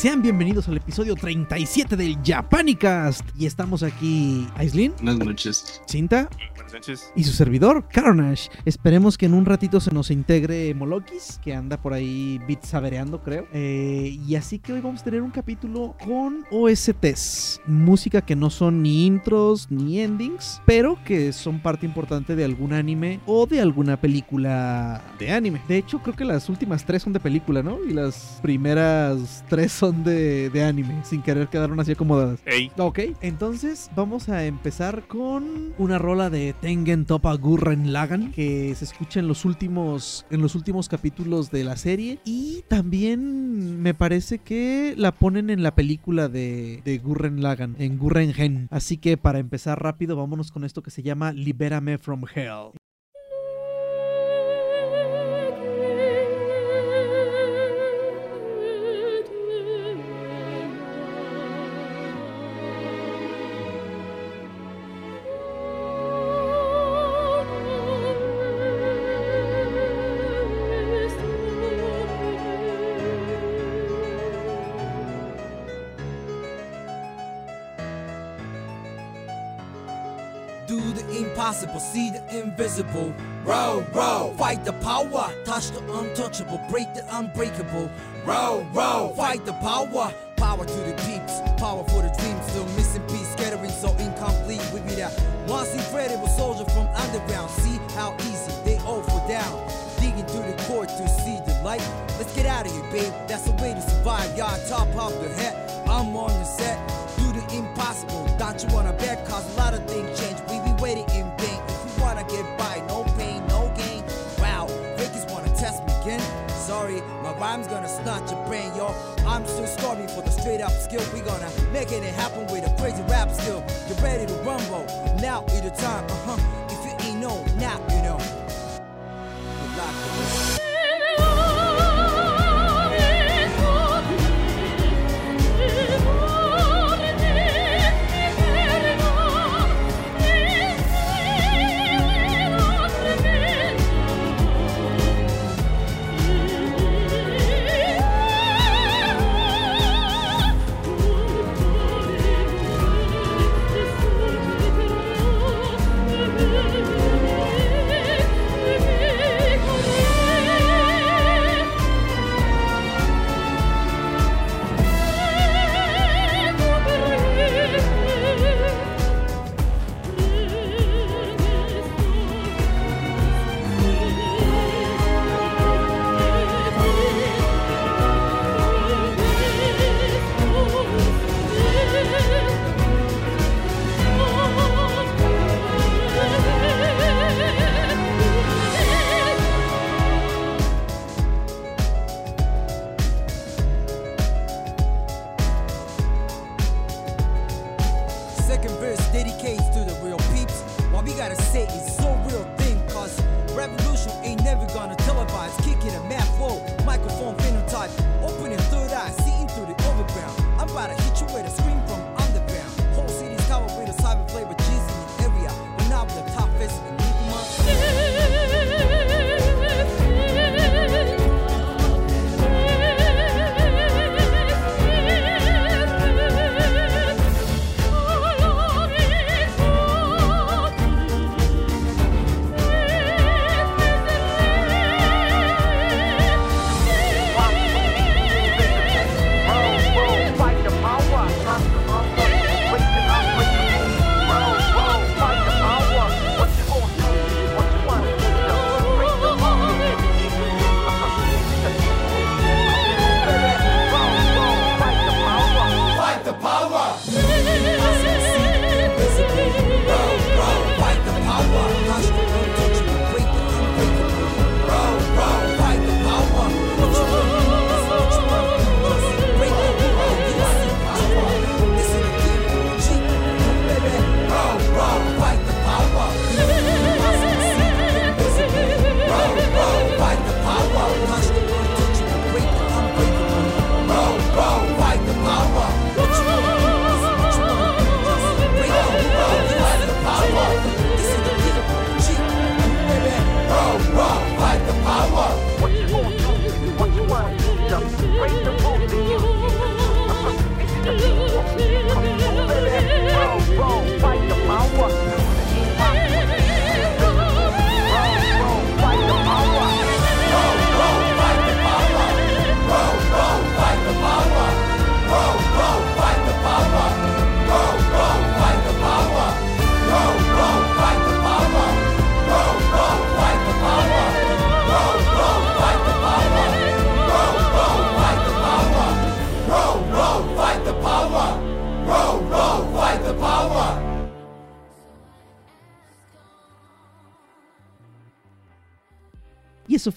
Sean bienvenidos al episodio 37 del Japanicast. Y estamos aquí, Aislin, Buenas noches. Cinta Buenas noches. y su servidor, Carnage. Esperemos que en un ratito se nos integre Molokis, que anda por ahí bit sabereando, creo. Eh, y así que hoy vamos a tener un capítulo con OSTs. Música que no son ni intros ni endings, pero que son parte importante de algún anime o de alguna película de anime. De hecho, creo que las últimas tres son de película, ¿no? Y las primeras tres son de, de anime, sin querer quedaron así acomodadas. Ey, Ok, entonces vamos a empezar con una rola de Tengen Toppa Gurren Lagann que se escucha en los últimos en los últimos capítulos de la serie y también me parece que la ponen en la película de, de Gurren Lagann, en Gurren Gen. Así que para empezar rápido, vámonos con esto que se llama Libérame from Hell. See the invisible. Row, row, fight the power, touch the untouchable, break the unbreakable. Row, row, fight the power, power to the peeps, power for the dreams. Still missing piece, scattering so incomplete. We be that once incredible soldier from underground. See how easy they all fall down. Digging through the core to see the light. Let's get out of here, babe. That's the way to survive. Y'all top of the head. I'm on the set. Do the impossible. Don't you wanna bet? Cause a lot of things change. We be waiting in get by, no pain, no gain. Wow, Ricky's wanna test me again. Sorry, my rhyme's gonna snatch your brain, yo. I'm still starving for the straight up skill. We gonna make it happen with a crazy rap skill. Get ready to rumble. Now is the time, uh huh. If you ain't know, now you know.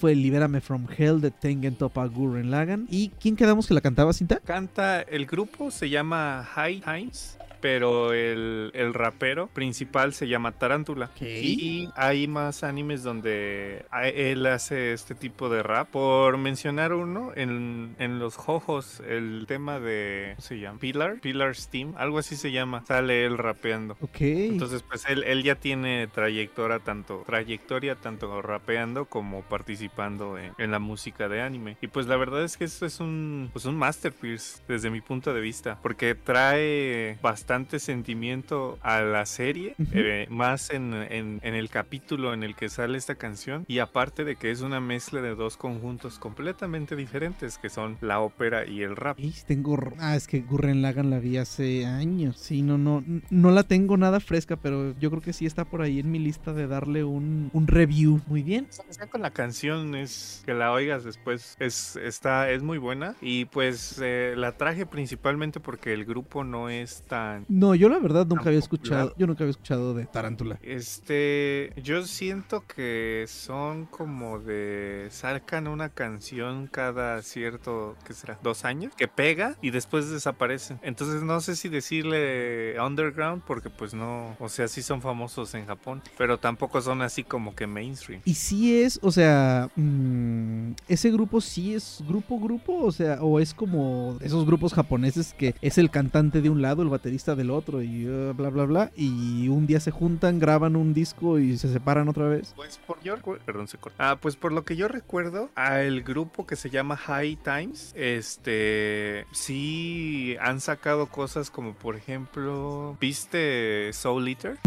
Fue Libérame from Hell de Tengen Toppa Gurren Lagann. ¿Y quién quedamos que la cantaba, Cinta? Canta, el grupo se llama High Times pero el, el, rapero principal se llama Tarántula. Y hay más animes donde él hace este tipo de rap. Por mencionar uno, en, en los Jojos, el tema de. ¿Cómo se llama? Pillar, Pillar Steam, algo así se llama. Sale él rapeando. Ok. Entonces, pues él, él ya tiene trayectoria tanto, trayectoria tanto rapeando como participando en, en, la música de anime. Y pues la verdad es que esto es un, pues un masterpiece desde mi punto de vista. Porque trae bastante sentimiento a la serie, eh, más en, en, el capítulo en el que sale esta canción, y aparte de que es una mezcla de dos conjuntos completamente diferentes, que son la ópera y el rap. tengo... Ah, es que Gurren Lagan la vi hace años, sí, no, no, no la tengo nada fresca, pero yo creo que sí está por ahí en mi lista de darle un, un review. Muy bien. Con la canción es que la oigas después, es, está, es muy buena, y pues eh, la traje principalmente porque el grupo no es tan no, yo la verdad nunca había escuchado, yo nunca había escuchado de Tarántula. Este, yo siento que son como de sacan una canción cada cierto, ¿qué será? Dos años, que pega y después desaparecen. Entonces no sé si decirle underground porque pues no, o sea, sí son famosos en Japón, pero tampoco son así como que mainstream. Y sí es, o sea, mmm, ese grupo sí es grupo grupo, o sea, o es como esos grupos japoneses que es el cantante de un lado, el baterista del otro y uh, bla bla bla y un día se juntan, graban un disco y se separan otra vez. Pues por yo perdón, se corta. Ah, pues por lo que yo recuerdo, al grupo que se llama High Times, este sí han sacado cosas como por ejemplo, ¿viste Soul Eater?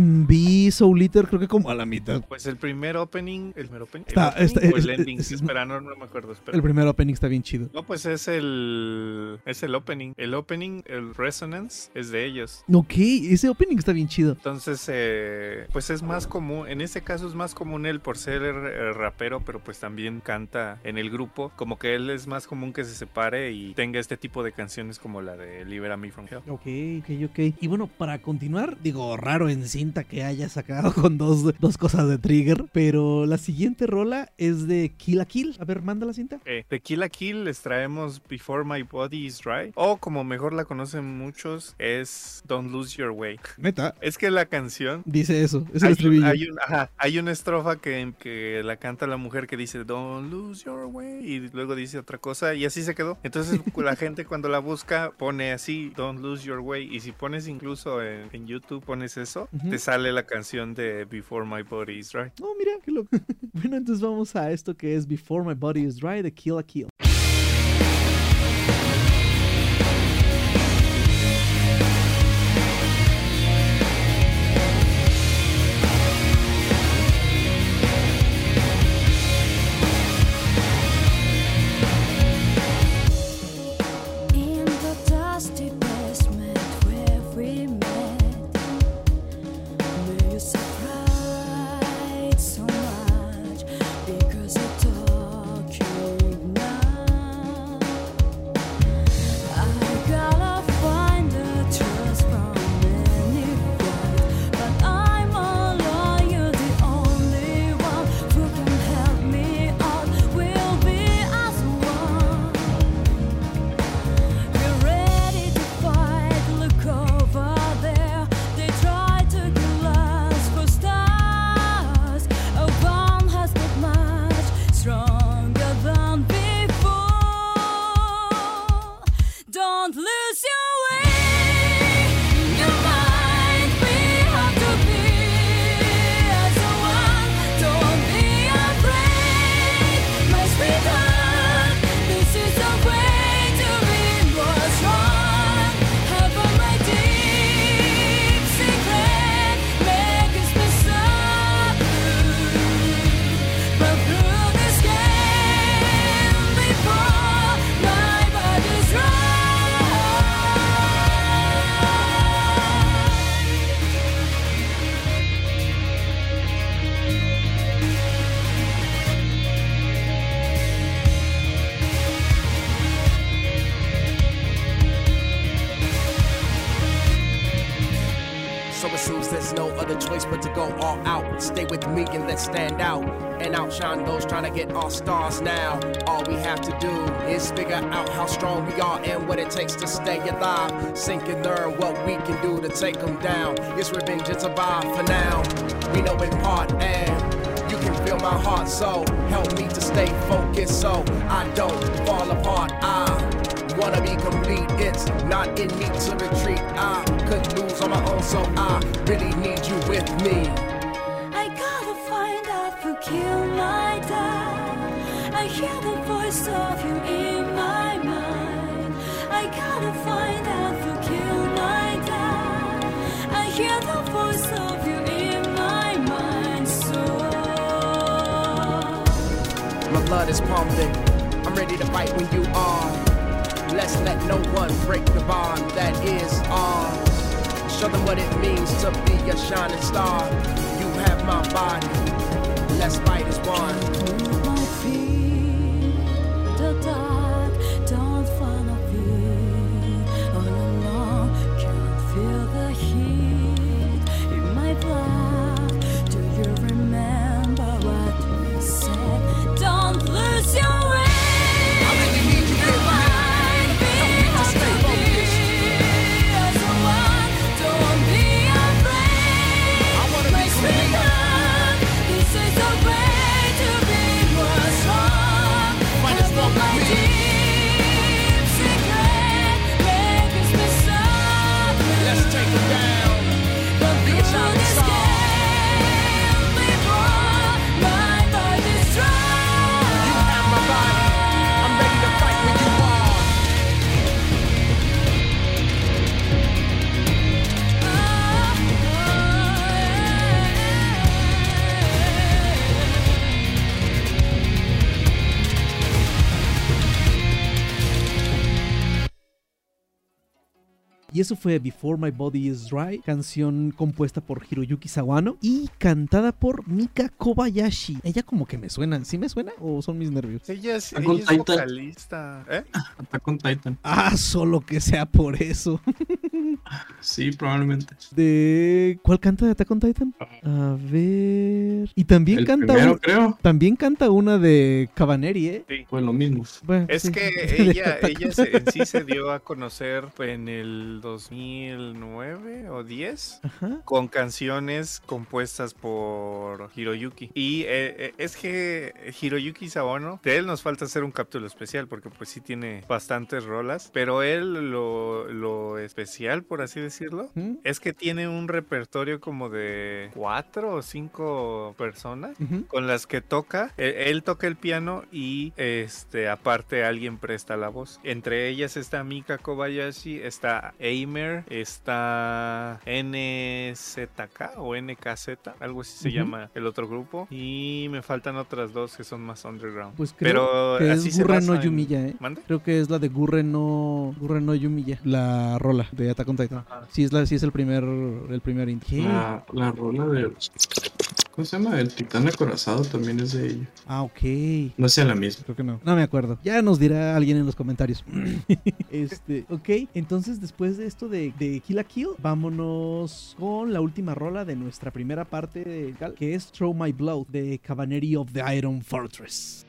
Vi Soul Eater creo que como a la mitad. Pues el primer opening, el primer opening, está, el, está, el ending, espera, no, no, me acuerdo, espera. El primer opening está bien chido. No, pues es el es el opening. El opening, el Resonance es de ellos. Ok, ese opening está bien chido. Entonces, eh, pues es más común, en ese caso es más común él por ser el rapero, pero pues también canta en el grupo. Como que él es más común que se separe y tenga este tipo de canciones como la de Libera Me From Hell. Ok, ok, ok. Y bueno, para continuar, digo, raro en cinta que haya sacado con dos, dos cosas de Trigger, pero la siguiente rola es de Kill a Kill. A ver, manda la cinta. Eh, de Kill a Kill les traemos Before My Body Is Dry, o como mejor la conocen muchos, es Don't Lose Your Way. Neta. Es que la canción. Dice eso. Es hay, el estribillo. Hay, un, ajá, hay, una estrofa que, que, la canta la mujer que dice Don't lose your way. Y luego dice otra cosa. Y así se quedó. Entonces la gente cuando la busca pone así Don't lose your way. Y si pones incluso en, en YouTube, pones eso, uh -huh. te sale la canción de Before My Body Is Dry. Oh, mira, qué loco. bueno, entonces vamos a esto que es Before My Body Is Dry de Kill a Kill. Stars now. All we have to do is figure out how strong we are and what it takes to stay alive. Sink and learn what we can do to take them down. It's revenge and survive for now. We know in part and you can feel my heart so help me to stay focused so I don't fall apart. I wanna be complete. It's not in me to retreat. I could lose on my own, so I really need you with me. Blood is pumping. I'm ready to fight when you are. Let's let no one break the bond that is ours. Show them what it means to be a shining star. You have my body. Let's fight as one. Eso fue Before My Body Is Dry, canción compuesta por Hiroyuki Sawano y cantada por Mika Kobayashi. Ella como que me suena, ¿sí me suena o son mis nervios? Ella es, Está ella con es Titan. vocalista. ¿Eh? Attack on Titan. Ah, solo que sea por eso. Sí, probablemente. De ¿cuál canta de Attack on Titan? A ver. Y también El canta primero, un- creo, también canta una de Cabaneri, ¿eh? Sí. fue lo mismo. Bueno, Es sí, que ella, ella se- en sí se dio a conocer en el 2009 o 10 Ajá. con canciones compuestas por Hiroyuki. Y eh, eh, es que Hiroyuki Sawano, de él nos falta hacer un capítulo especial porque pues sí tiene bastantes rolas, pero él lo, lo especial, por así decirlo, ¿Mm? es que tiene un repertorio como de cuatro o cinco personas con las que toca. Él, él toca el piano y este aparte alguien presta la voz. Entre ellas está Mika Kobayashi, está Eimer, está NZK o NKZ, algo así se llama el otro grupo. Y me faltan otras dos que son más underground. Pues creo Pero que así es Gurren no en- Yumiya, ¿eh? Creo que es la de Gurren no Gurren no Yumiya, la rola de Attack on Titan. Ajá. Sí es la sí es el primer el primer. La, la rola de. ¿Cómo se llama? El titán acorazado también es de ella. Ah, ok. No sea la misma. Creo que no. No me acuerdo. Ya nos dirá alguien en los comentarios. este, ok. Entonces, después de esto de, de Kill a Kill, vámonos con la última rola de nuestra primera parte, de, que es Throw My Blood de Cavalry of the Iron Fortress.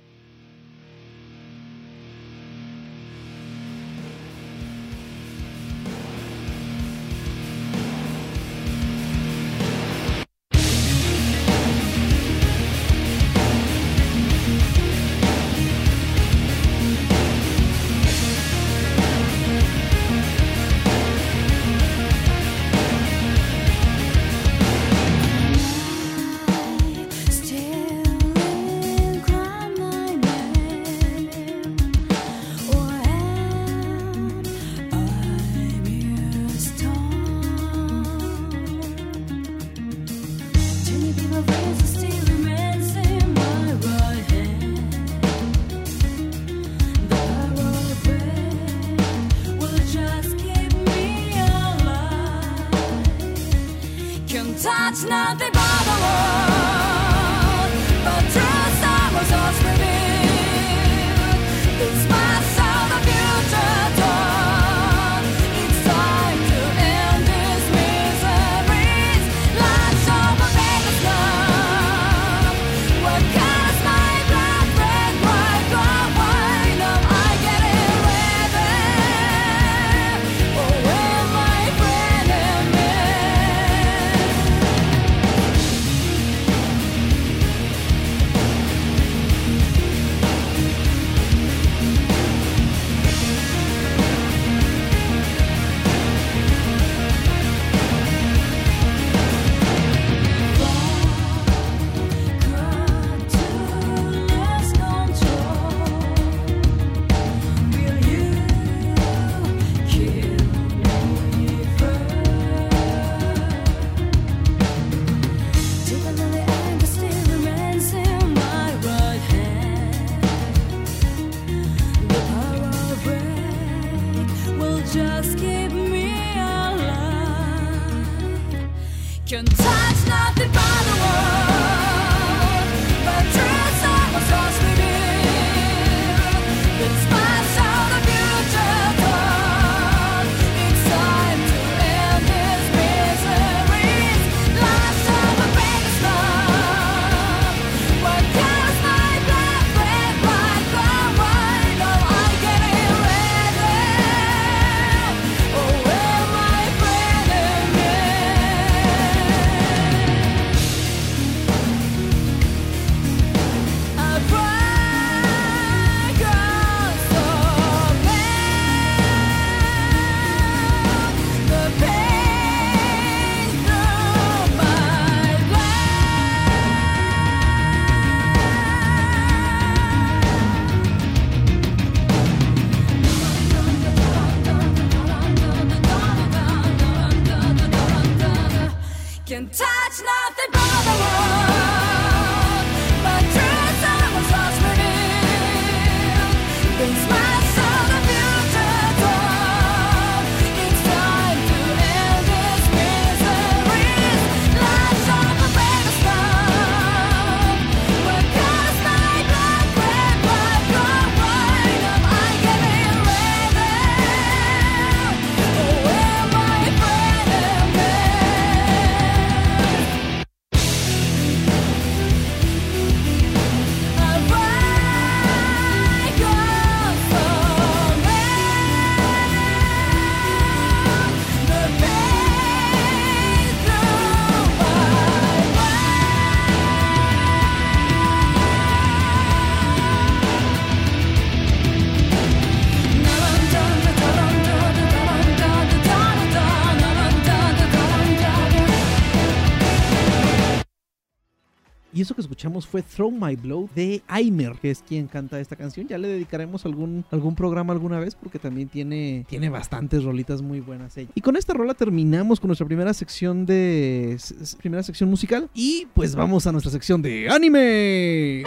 Fue Throw My Blow de Aimer, que es quien canta esta canción. Ya le dedicaremos algún, algún programa alguna vez porque también tiene, tiene bastantes rolitas muy buenas ella. Y con esta rola terminamos con nuestra primera sección de primera sección musical y pues vamos a nuestra sección de anime.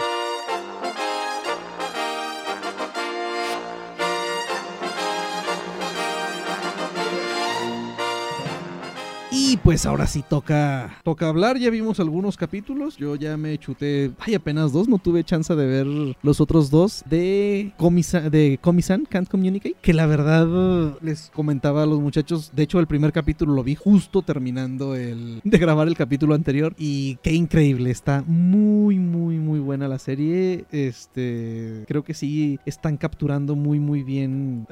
Y pues ahora sí toca, toca hablar. Ya vimos algunos capítulos. Yo ya me chuté, ay, apenas dos. No tuve chance de ver los otros dos de Comisa, de Comisan Can't Communicate. Que la verdad les comentaba a los muchachos. De hecho, el primer capítulo lo vi justo terminando el, de grabar el capítulo anterior. Y qué increíble. Está muy, muy, muy buena la serie. Este, creo que sí están capturando muy, muy bien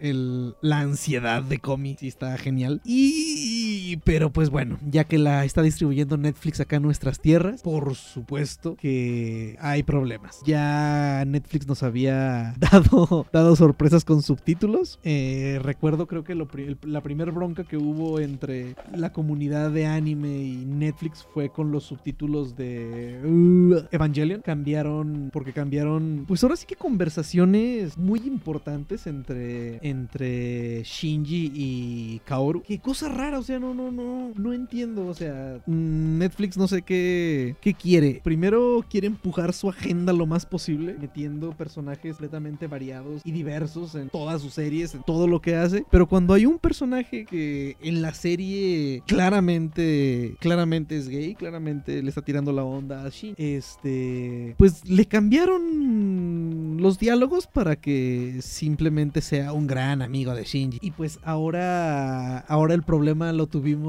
el, la ansiedad de Comi. Sí, está genial. Y pero pues bueno, ya que la está distribuyendo Netflix acá en nuestras tierras, por supuesto que hay problemas. Ya Netflix nos había dado, dado sorpresas con subtítulos. Eh, recuerdo, creo que la primera bronca que hubo entre la comunidad de anime y Netflix fue con los subtítulos de uh, Evangelion. Cambiaron, porque cambiaron, pues ahora sí que conversaciones muy importantes entre, entre Shinji y Kaoru. Qué cosa rara, o sea, no, no, no, no entiendo. O sea, mm, Netflix no sé qué, qué quiere. Primero quiere empujar su agenda lo más posible, metiendo personajes completamente variados y diversos en todas sus series, en todo lo que hace. Pero cuando hay un personaje que en la serie claramente, claramente es gay, claramente le está tirando la onda a Shin, este, pues le cambiaron los diálogos para que simplemente sea un gran amigo de Shinji. Y pues ahora, ahora el problema lo tuvimos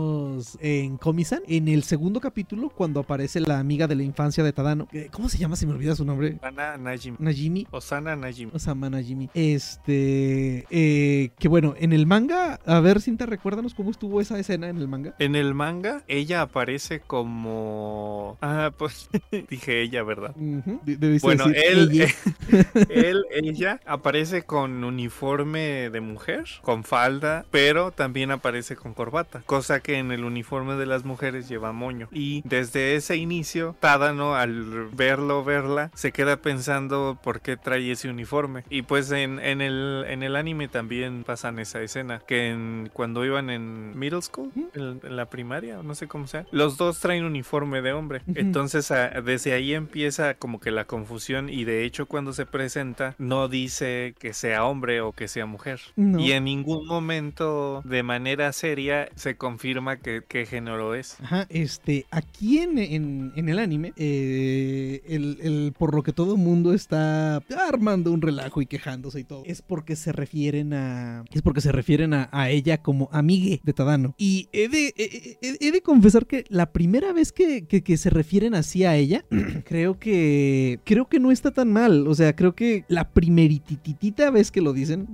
en Komi-san. En el segundo capítulo, cuando aparece la amiga de la infancia de Tadano. ¿Cómo se llama? Se me olvida su nombre. Sana Najim. Najimi. Osana Najim. Osama Najimi. Este. eh, que bueno, en el manga. A ver, Cinta, recuérdanos cómo estuvo esa escena en el manga. En el manga, ella aparece como. Ah, pues dije ella, ¿verdad? De- Bueno, decir él, ella. él, ella aparece con uniforme de mujer, con falda, pero también aparece con corbata, cosa que en el uniforme de las mujeres lleva moño. Y desde ese inicio, Tadano, al verlo, verla, se queda pensando por qué trae ese uniforme. Y pues en, en el, en el anime también pasan esa escena, que en- cuando iban en middle school, en, en la primaria, no sé cómo sea, los dos traen uniforme de hombre. Entonces a- desde ahí empieza como que la confusión y de hecho cuando se presenta presenta no dice que sea hombre o que sea mujer. No. Y en ningún momento de manera seria se confirma que, qué género es. Ajá, este, aquí en, en- el anime, eh, el, el- por lo que todo el mundo está armando un relajo y quejándose y todo, es porque se refieren a, es porque se refieren a, a ella como amigue de Tadano. Y he de, he, de confesar que la primera vez que, que- se refieren así a ella, creo que, creo que no está tan mal. O sea, creo que la primerititita vez que lo dicen,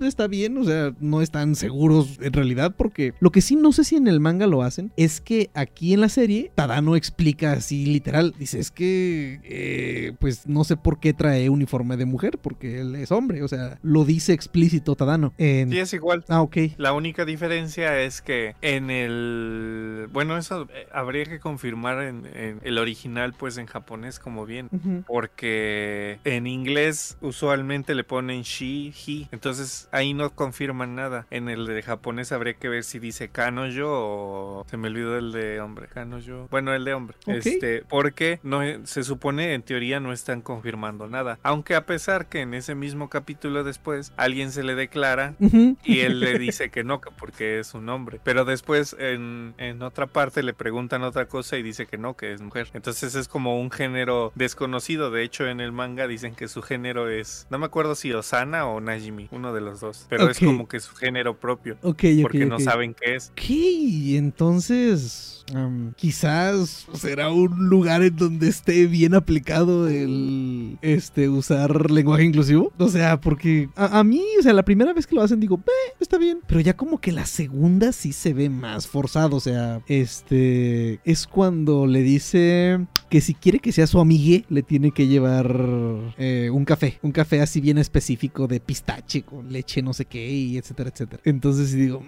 está bien, o sea, no están seguros en realidad, porque lo que sí no sé si en el manga lo hacen es que aquí en la serie Tadano explica así literal, dice, es que, eh, pues no sé por qué trae uniforme de mujer, porque él es hombre, o sea, lo dice explícito Tadano. En- Sí, es igual. Ah, ok. La única diferencia es que en el... Bueno, eso habría que confirmar en, en el original, pues en japonés como bien. Porque en inglés usualmente le ponen she, he. Entonces ahí no confirman nada. En el de japonés habría que ver si dice kanoyo o... Se me olvidó el de hombre. Kanoyo. Bueno, el de hombre. Este, porque no, se supone en teoría no están confirmando nada. Aunque a pesar que en ese mismo capítulo después alguien se le declara y él le dice que no, que porque es un hombre. Pero después en, en otra parte le preguntan otra cosa y dice que no, que es mujer. Entonces es como un género desconocido. De hecho, en el manga dicen que su género es, no me acuerdo si Osana o Najimi, uno de los dos. Pero es como que su género propio. Ok, ok, Porque no saben qué es. Entonces quizás será un lugar en donde esté bien aplicado el este usar lenguaje inclusivo. O sea, porque a, mí, o sea, la primera vez que lo hacen digo, "Eh, está bien. Pero ya como que la segunda sí se ve más forzado. O sea, este es cuando le dice que si quiere que sea su amigue, le tiene que llevar eh, un café. Un café así bien específico de pistache con leche, no sé qué, y etcétera, etcétera. Entonces digo,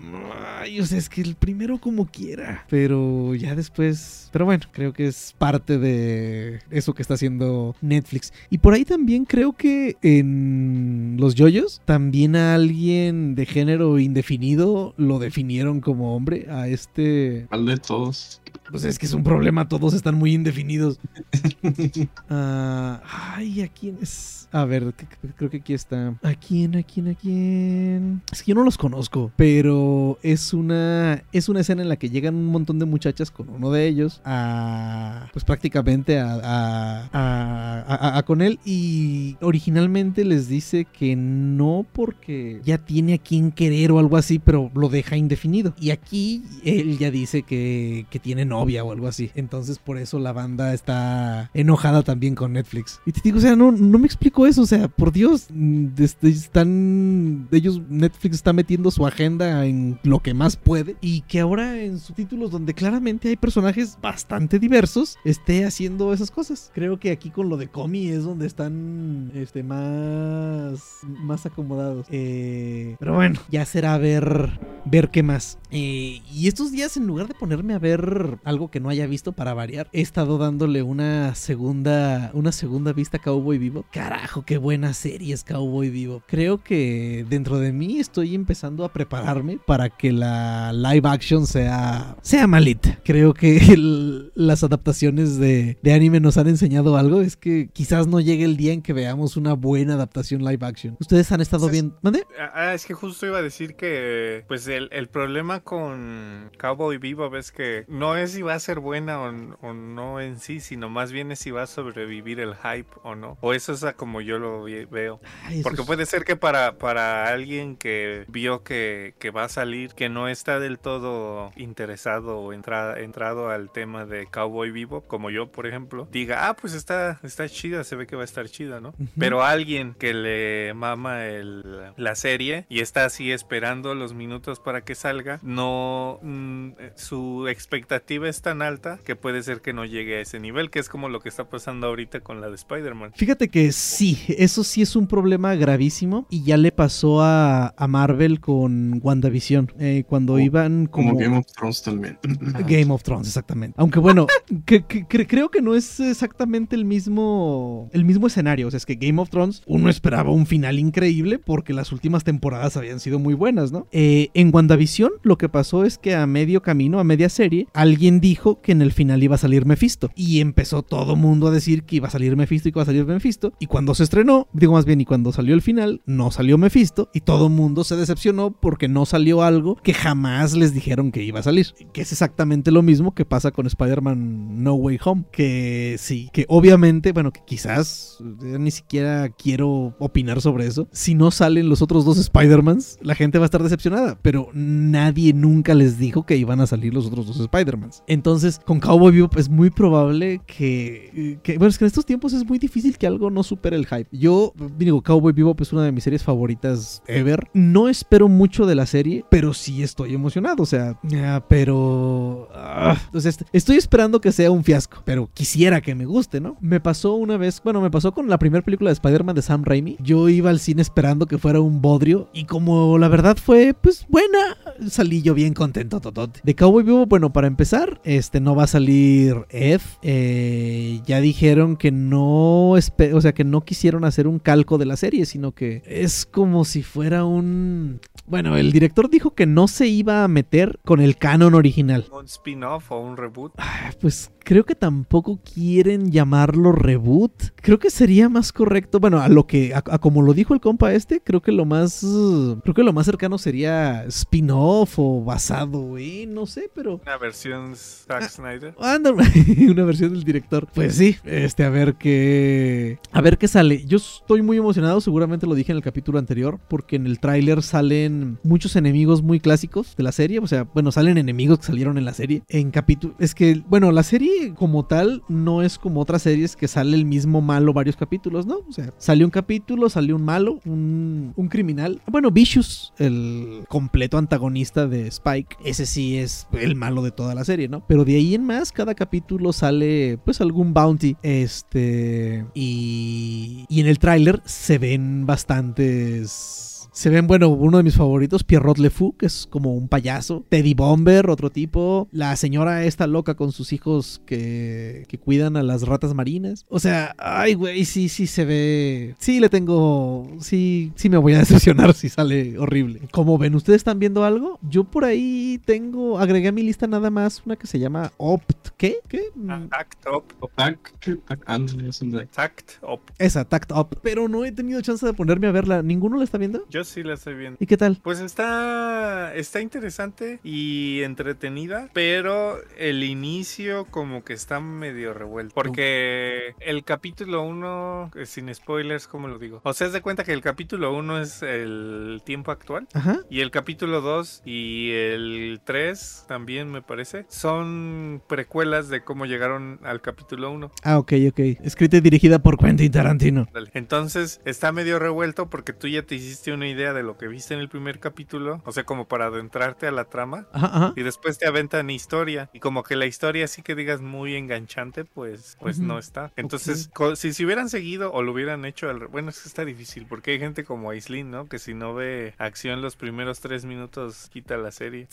ay, o sea, es que el primero como quiera. Pero ya después. Pero bueno, creo que es parte de eso que está haciendo Netflix. Y por ahí también creo que en los yoyos, también a alguien de género indefinido lo definieron como hombre. A este. ¿Cuál de todos? Pues es que es un problema, todos están muy indefinidos. Ah, ay, ¿a quién es? A ver, creo que aquí está. ¿A quién, a quién, a quién? Es que yo no los conozco, pero es una, es una escena en la que llegan un montón de muchachas con uno de ellos a, pues prácticamente a, a, a- a- a- con él y originalmente les dice que no porque ya tiene a quien querer o algo así, pero lo deja indefinido. Y aquí él ya dice que, que tiene novia o algo así. Entonces por eso la banda está enojada también con Netflix. Y te digo, o sea, no, no me explico eso. O sea, por Dios, mm, este, están... Ellos, Netflix está metiendo su agenda en lo que más puede. Y que ahora en subtítulos donde claramente hay personajes bastante diversos, esté haciendo esas cosas. Creo que aquí con lo de Comi es donde están este, más, más acomodados. Eh, pero bueno, ya será ver, ver qué más. Eh, y estos días, en lugar de ponerme a ver algo que no haya visto para variar, he estado dándole una segunda, una segunda vista a Cowboy Vivo. Carajo, qué buena serie es Cowboy Vivo. Creo que dentro de mí estoy empezando a prepararme para que la live action sea, sea malita. Creo que el- las adaptaciones de, de anime nos han enseñado algo. Es que quizás no llegue el día en que veamos una buena adaptación live action. Ustedes han estado Pues es- viendo. ¿Mande? Ah, es que justo iba a decir que, pues, el, el problema con Cowboy Bebop es que no es si va a ser buena o, o no en sí, sino más bien es si va a sobrevivir el hype o no. O eso es como yo lo veo. Ay, Porque es- puede ser que para, para alguien que vio que, que va a salir, que no está del todo interesado o entra- entrado al tema de Cowboy Bebop, como yo, por ejemplo, diga, ah, pues está, está chida, se ve que va a estar chida, ¿no? Pero alguien que le mama el, la serie y está así esperando los minutos para que salga, no, mm, su expectativa es tan alta que puede ser que no llegue a ese nivel, que es como lo que está pasando ahorita con la de Spider-Man. Fíjate que sí, eso sí es un problema gravísimo y ya le pasó a, a Marvel con WandaVision, eh, cuando Oh, iban como... Como Game of Thrones también. Game of Thrones, exactamente. Aunque Bueno, que- que- creo que no es exactamente el mismo, el mismo escenario. O sea, es que Game of Thrones, uno esperaba un final increíble porque las últimas temporadas habían sido muy buenas, ¿no? Eh, en WandaVision, lo que pasó es que a medio camino, a media serie, alguien dijo que en el final iba a salir Mephisto. Y empezó todo mundo a decir que iba a salir Mephisto y que iba a salir Mephisto. Y cuando se estrenó, digo más bien, y cuando salió el final, no salió Mephisto. Y todo mundo se decepcionó porque no salió algo que jamás les dijeron que iba a salir. Que es exactamente lo mismo que pasa con Spider-Man No Way Home. Que sí, que obviamente, bueno, que quizás eh, ni siquiera quiero opinar sobre eso. Si no salen los otros dos Spider-Mans, la gente va a estar decepcionada. Pero nadie nunca les dijo que iban a salir los otros dos Spider-Mans. Entonces, con Cowboy Bebop es muy probable que, que- Bueno, es que en estos tiempos es muy difícil que algo no supere el hype. Yo, digo, Cowboy Bebop es una de mis series favoritas ever. No espero mucho de la serie, pero sí estoy emocionado. O sea, pero. ah, entonces, estoy esperando que sea un fiasco, pero quisiera que me guste, ¿no? Me pasó una vez, bueno, me pasó con la primera película de Spider-Man de Sam Raimi. Yo iba al cine esperando que fuera un bodrio y como la verdad fue, pues buena, salí yo bien contento, totote. De Cowboy Vivo, bueno, para empezar, este no va a salir Ed. Eh, ya dijeron que no, o sea, que no quisieron hacer un calco de la serie, sino que es como si fuera un... Bueno, el director dijo que no se iba a meter con el canon original. Un spin-off o un reboot. Ah, Pues creo que tampoco quieren llamarlo reboot. Creo que sería más correcto, bueno, a lo que, a, a como lo dijo el compa este, creo que lo más, uh, creo que lo más cercano sería spin-off o basado, eh, no sé, pero Una versión Zack Snyder. Anda, una versión del director. Pues sí, este, a ver qué. A ver qué sale. Yo estoy muy emocionado, seguramente lo dije en el capítulo anterior, porque en el tráiler salen muchos enemigos muy clásicos de la serie. O sea, bueno, salen enemigos que salieron en la serie. En capítulo. Es que, bueno, la serie como tal no es como otras series que sale el mismo malo varios capítulos, ¿no? O sea, salió un capítulo, salió un malo, un, un criminal. Bueno, Vicious, el completo antagonista de Spike, ese sí es el malo de toda la serie, ¿no? Pero de ahí en más, cada capítulo sale pues algún bounty. Este. Y. Y en el tráiler se ven bastantes. Se ven, bueno, uno de mis favoritos, Pierrot Le Fou, que es como un payaso. Teddy Bomber, otro tipo. La señora esta loca con sus hijos que, que cuidan a las ratas marinas. O sea, ay, güey, sí, sí se ve. Sí, le tengo. Sí, sí me voy a decepcionar si sale horrible. Como ven, ¿ustedes están viendo algo? Yo por ahí tengo. Agregué a mi lista nada más una que se llama Opt. ¿Qué? ¿Qué? Tact Up. Tac, tac, ándale, es un- Tact Up. Esa, Tact Up. Pero no he tenido chance de ponerme a verla. ¿Ninguno la está viendo? Yo sí la estoy viendo. ¿Y qué tal? Pues está, está interesante y entretenida, pero el inicio como que está medio revuelto. Porque el capítulo 1, sin spoilers, ¿cómo lo digo? O sea, es de cuenta que el capítulo 1 es el tiempo actual. Ajá. Y el capítulo 2 y el 3 también me parece son precuelas de cómo llegaron al capítulo 1. Ah, ok, ok. Escrita y dirigida por Quentin Tarantino. Dale. Entonces está medio revuelto porque tú ya te hiciste una idea de lo que viste en el primer capítulo, o sea, como para adentrarte a la trama. Ajá, ajá. Y después te aventan historia. Y como que la historia sí que digas muy enganchante, pues, pues no está. Entonces, si se hubieran seguido o lo hubieran hecho, al bueno, es que está difícil, porque hay gente como Aislinn, ¿no? Que si no ve acción los primeros tres minutos, quita la serie.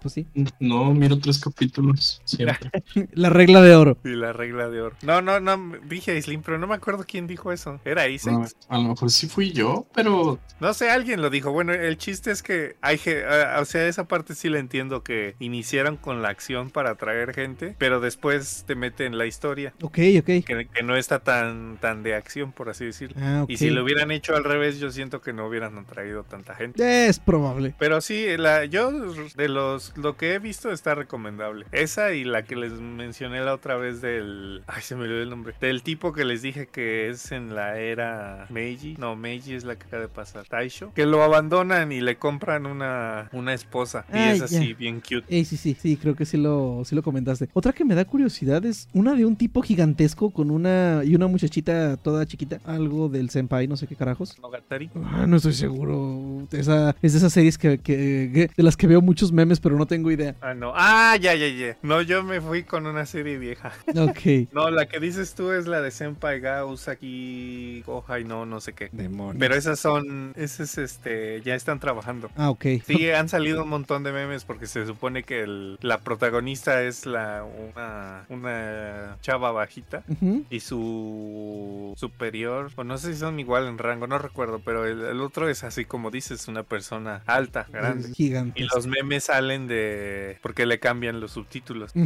Pues sí. No, miro tres capítulos siempre. La regla de oro. Y la regla de oro. No, no, no, dije Aislinn, pero no me acuerdo quién dijo eso. ¿Era Isaac? No, a lo mejor sí fui yo, pero No sé, alguien lo dijo. Bueno, el chiste es que hay, ge- ah, o sea, esa parte sí la entiendo que iniciaron con la acción para atraer gente, pero después te meten la historia, Ok, ok. que, que no está tan, tan de acción, por así decirlo. Ah. Y si lo hubieran hecho al revés, yo siento que no hubieran atraído tanta gente. Es probable. Pero sí, la, yo de los lo que he visto está recomendable. Esa y la que les mencioné la otra vez del... Ay, se me olvidó el nombre. Del tipo que les dije que es en la era Meiji. No, Meiji es la que acaba de pasar. Taisho. Que lo abandonan y le compran una, una esposa. Y es así, bien cute. Eh, sí, sí, sí, creo que sí lo, sí lo comentaste. Otra que me da curiosidad es una de un tipo gigantesco con una y una muchachita toda chiquita. Algo del senpai, no sé qué carajos. Mogatari. Ah, no estoy seguro. Esa, es de esas series que, que- que- de las que veo muchos memes, pero pero no tengo idea. Ah, no. Ah, ya, ya, ya. No, yo me fui con una serie vieja. Ok. No, la que dices tú es la de Senpai ga Usagi Kohai, no, no sé qué. Demonios. Pero esas son, esas este, ya están trabajando. Ah, ok. Sí, han salido un montón de memes porque se supone que el- la protagonista es la una, una chava bajita y su superior, o no sé si son igual en rango, no recuerdo, pero el, el otro es así como dices, una persona alta, grande. Gigante. Y los memes salen de porque le cambian los subtítulos.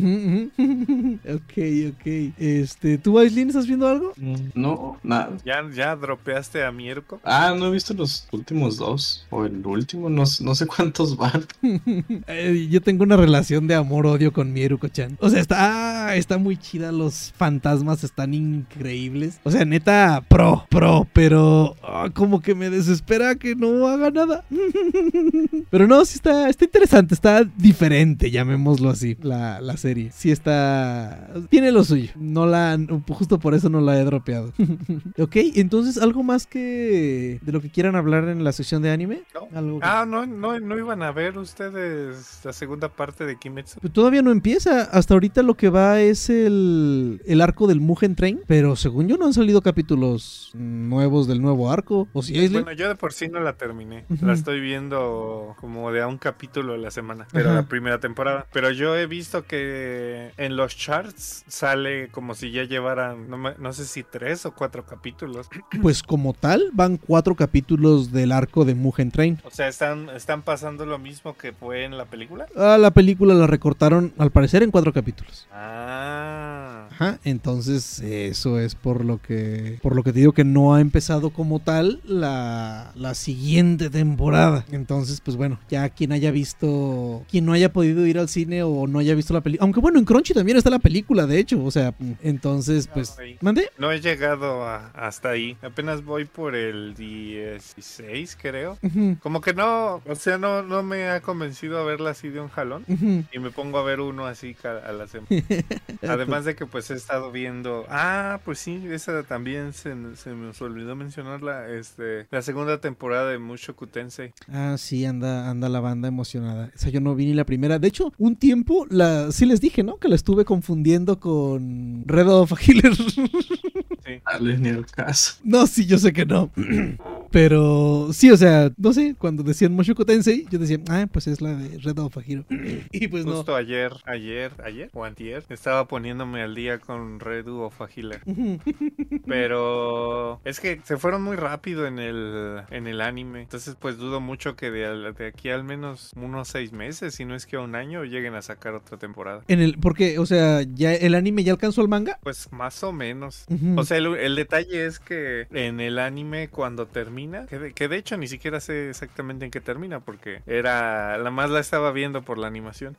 Ok, ok. Este, ¿tú, Aislinn, estás viendo algo? No, nada. ¿Ya, ya dropeaste a Mierco? Ah, no he visto los últimos dos. O el último, no, sé- no sé cuántos van. Eh, yo tengo una relación de amor-odio con Mieruko-chan. O sea, está, está muy chida. Los fantasmas están increíbles. O sea, neta, pro, pro. Pero ah, como que me desespera que no haga nada. pero no, sí está, está interesante. Está diferente, llamémoslo así, la, la serie. Sí está... Tiene lo suyo. No la... Justo por eso no la he dropeado. ok, entonces, ¿algo más que... De lo que quieran hablar en la sección de anime? No. ¿Algo que- Ah, no, no, no iban a ver ustedes la segunda parte de Kimetsu. Pues todavía no empieza. Hasta ahorita lo que va es el, el arco del Mugen Train. Pero según yo no han salido capítulos nuevos del nuevo arco. ¿O si Aislinn? Bueno, yo de por sí no la terminé. La estoy viendo como de a un capítulo a la semana. Pero Ajá. la primera temporada. Pero yo he visto que en los charts sale como si ya llevaran, no, me- no sé si tres o cuatro capítulos. Pues como tal, van cuatro capítulos del arco de Mugen Train. O sea, están, están pasando lo mismo que fue en la película. Ah, la película la recortaron, al parecer, en cuatro capítulos. Ah. Ajá, entonces eso es por lo que por lo que te digo que no ha empezado como tal la, la siguiente temporada. Entonces, pues bueno, ya quien haya visto, quien no haya podido ir al cine o no haya visto la película, aunque bueno, en Crunchy también está la película, de hecho, o sea, entonces, pues. ¿mande? No he llegado a- hasta ahí. Apenas voy por el 16, creo. Ujú, Como que no, o sea, no, no me ha convencido a verla así de un jalón. ujú. Y me pongo a ver uno así a la semana. Además de que pues he estado viendo. Ah, pues sí, esa también se, se me olvidó mencionarla. Este, la segunda temporada de Mushoku Tensei. Ah, sí, anda, anda la banda emocionada. O sea, yo no vi ni la primera. De hecho, un tiempo, la, sí les dije, ¿no? Que la estuve confundiendo con Red of Healer. Sí. Dale, ni el caso. No, sí, yo sé que no. Pero sí, o sea, no sé, cuando decían Mushoku Tensei, yo decía, ah, pues es la de Red of Hero. y pues no. Justo ayer, ayer, ayer o antier, estaba poniéndome al día con Redu o Healer. Ujú. Pero es que se fueron muy rápido en el, en el anime. Entonces, pues dudo mucho que de, aquí al menos unos seis meses, si no es que a un año, lleguen a sacar otra temporada. En el, porque, o sea, ya el anime ya alcanzó el manga. Pues más o menos. O sea, el, el detalle es que en el anime cuando termina, que de, que de hecho ni siquiera sé exactamente en qué termina, porque era, la más la estaba viendo por la animación.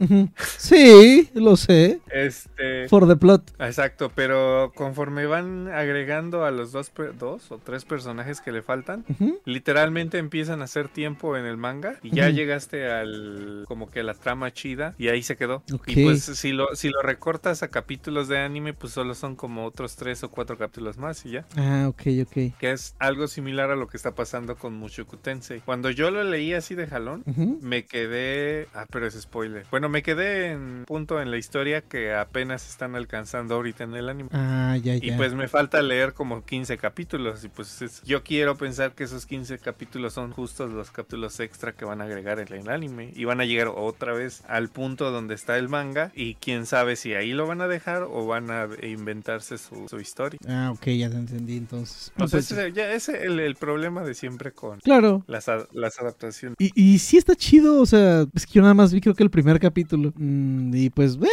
Sí, lo sé. Este... For the plot. Exacto, pero conforme van agregando a los dos, dos o tres personajes que le faltan, literalmente empiezan a hacer tiempo en el manga y ya llegaste al como que a la trama chida y ahí se quedó. Ok. Y pues si lo si lo recortas a capítulos de anime, pues solo son como otros tres o cuatro capítulos más y ya. Ah, ok, ok. Que es algo similar a lo que está pasando con Mushoku Tensei. Cuando yo lo leí así de jalón, me quedé. Ah, pero es spoiler. Bueno, me quedé en punto en la historia que apenas están alcanzando ahorita en el anime. Ah, ya, Y ya. pues me falta leer como 15 capítulos. Y pues es- yo quiero pensar que esos 15 capítulos son justos los capítulos extra que van a agregar en el anime. Y van a llegar otra vez al punto donde está el manga. Y quién sabe si ahí lo van a dejar o van a inventarse su, su historia. Ah, ok, ya te entendí entonces. O sea, Pues, ese, ya ese es el, el problema de siempre con claro. las, a- las adaptaciones. Y, y sí está chido, o sea, es que yo nada más vi creo que el primer capítulo. Mm, y pues... eh,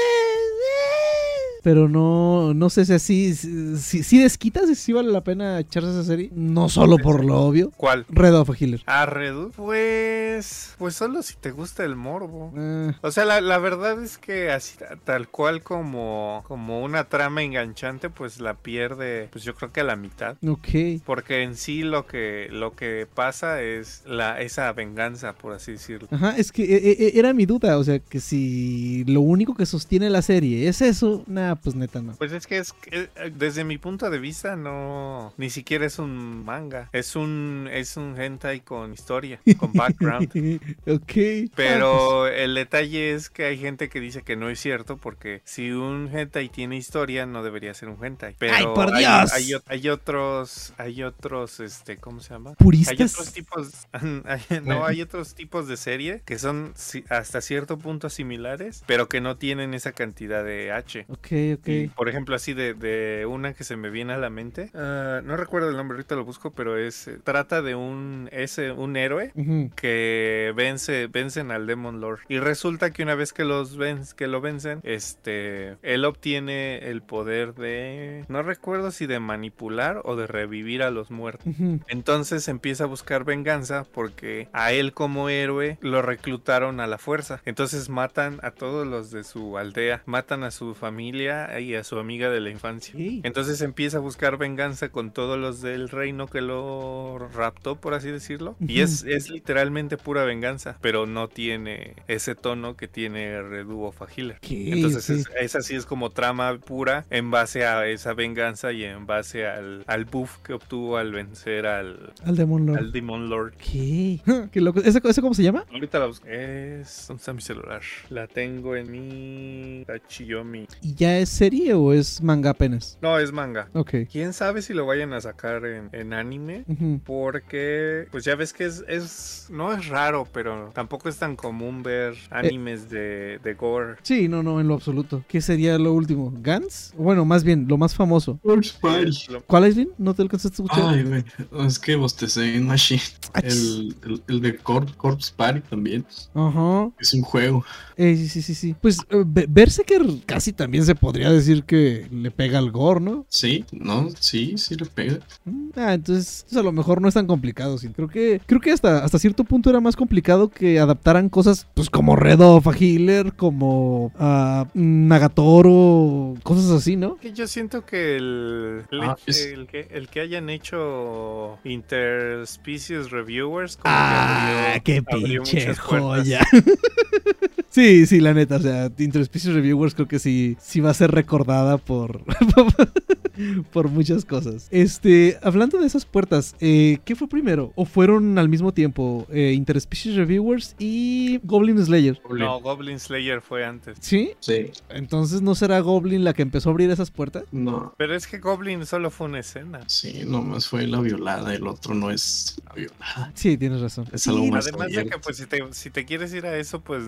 Pero no, no sé si así, si, si, si desquitas si vale la pena echarse esa serie. No solo por lo obvio. ¿Cuál? Red of a Healer. Ah, Redu. Pues. Pues solo si te gusta el morbo. Ah, O sea, la, la verdad es que así ta- tal cual como, como una trama enganchante, pues la pierde, pues yo creo que a la mitad. ok. Porque en sí lo que, lo que pasa es la, esa venganza, por así decirlo. Ajá, es que eh, eh, era mi duda, o sea, que si lo único que sostiene la serie es eso, nah, Pues neta no. Pues es que es eh, desde mi punto de vista no ni siquiera es un manga, es un es un hentai con historia, con background. ok. Pero el detalle es que hay gente que dice que no es cierto porque si un hentai tiene historia no debería ser un hentai. Pero ¡Ay, por hay, Dios! hay o- hay otros hay otros este ¿cómo se llama? Hay Puristas. otros tipos, hay- no, hay otros tipos de serie que son hasta cierto punto similares, pero que no tienen esa cantidad de H. Ok, ok. Y, por ejemplo, así de, de una que se me viene a la mente, ah, no recuerdo el nombre, ahorita lo busco, pero es eh, trata de un es eh, un héroe que vence vencen al Demon Lord y resulta que una vez que los ven, que lo vencen, este él obtiene el poder de no recuerdo si de manipular o de revivir a los muertos. Entonces empieza a buscar venganza porque a él como héroe lo reclutaron a la fuerza. Entonces matan a todos los de su aldea, matan a su familia y a su amiga de la infancia. Ok. Entonces empieza a buscar venganza con todos los del reino que lo raptó, por así decirlo. Y es, es literalmente pura venganza, pero no tiene ese tono que tiene Reduo Fagiller. Ok, Entonces ok. es, es así, es como trama pura en base a esa venganza y en base al, al buff que obtuvo al vencer al, Al Demon Lord. al Demon Lord. ¿Qué? Qué loco. ¿Ese, ese cómo se llama? Ahorita la busco. Es. ¿Dónde está mi celular? La tengo en mi. Tachiyomi. ¿Y ya es serie o es manga apenas? No, es manga. Ok. Quién sabe si lo vayan a sacar en, en anime. Porque, pues ya ves que es, es. No es raro, pero tampoco es tan común ver animes de, de gore. Sí, no, no, en lo absoluto. ¿Qué sería lo último? ¿Gans? Bueno, más bien, lo más famoso. Corpse Party. Lo- ¿Cuál es, Lin? ¿No te alcanzaste a escuchar? Ay, güey. Es que bostecé en Machine. Ch- El, el, el de Corp, Corpse Party también. Ajá. Es un juego. Eh, sí, sí, sí, sí. Pues Be- Berserker casi también se podría decir que le pega al gore, ¿no? Sí, no, sí, sí le pega. Mm, Ah, entonces, entonces a lo mejor no es tan complicado. sí. Creo que creo que hasta, hasta cierto punto era más complicado que adaptaran cosas pues como Red of a Healer, como ah, Nagatoro, cosas así, ¿no? Que yo siento que el, el, Ah, es- el que, el que hayan hecho interspecies reviewers como Ah, que qué abrió- pinche joya. sí, sí, la neta, o sea, Interspecies Reviewers creo que sí, sí va a ser recordada por, por muchas cosas. Este, hablando de esas puertas, eh, ¿qué fue primero? ¿O fueron al mismo tiempo eh, Interspecies Reviewers y Goblin Slayer? No, Goblin Slayer fue antes. ¿Sí? Sí, Entonces, ¿no será Goblin la que empezó a abrir esas puertas? no. Pero es que Goblin solo fue una escena. Sí, nomás fue la violada, el otro no es la violada. Sí, tienes razón. Es algo Sí, más Además de que, pues, si te, si te quieres ir a eso, pues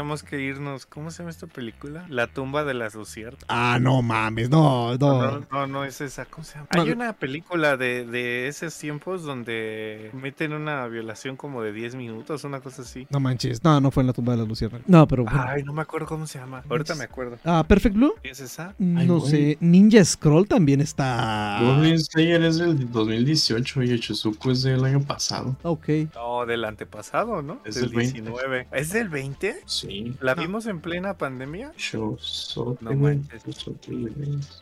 tendríamos que irnos. ¿Cómo se llama esta película? La tumba de las luciérnagas. Ah, no mames, no, No, no. no, no, no es esa. ¿Cómo se llama? No, Hay no. una película de, de esos tiempos donde meten una violación como de 10 minutos, una cosa así. No manches, no, no fue en la tumba de la luciérnaga. No, pero bueno. Ay, no me acuerdo cómo se llama. Ahorita me acuerdo. Ah, Perfect Blue. ¿Es esa? No güey. sé, Ninja Scroll también está. Goblin Slayer es del 2018 y Ochozuko es del año pasado. Ok. No, del antepasado, ¿no? Es del del 20. 19. ¿Es del 20? Sí. ¿La vimos en plena pandemia? Ochozuko, No manches.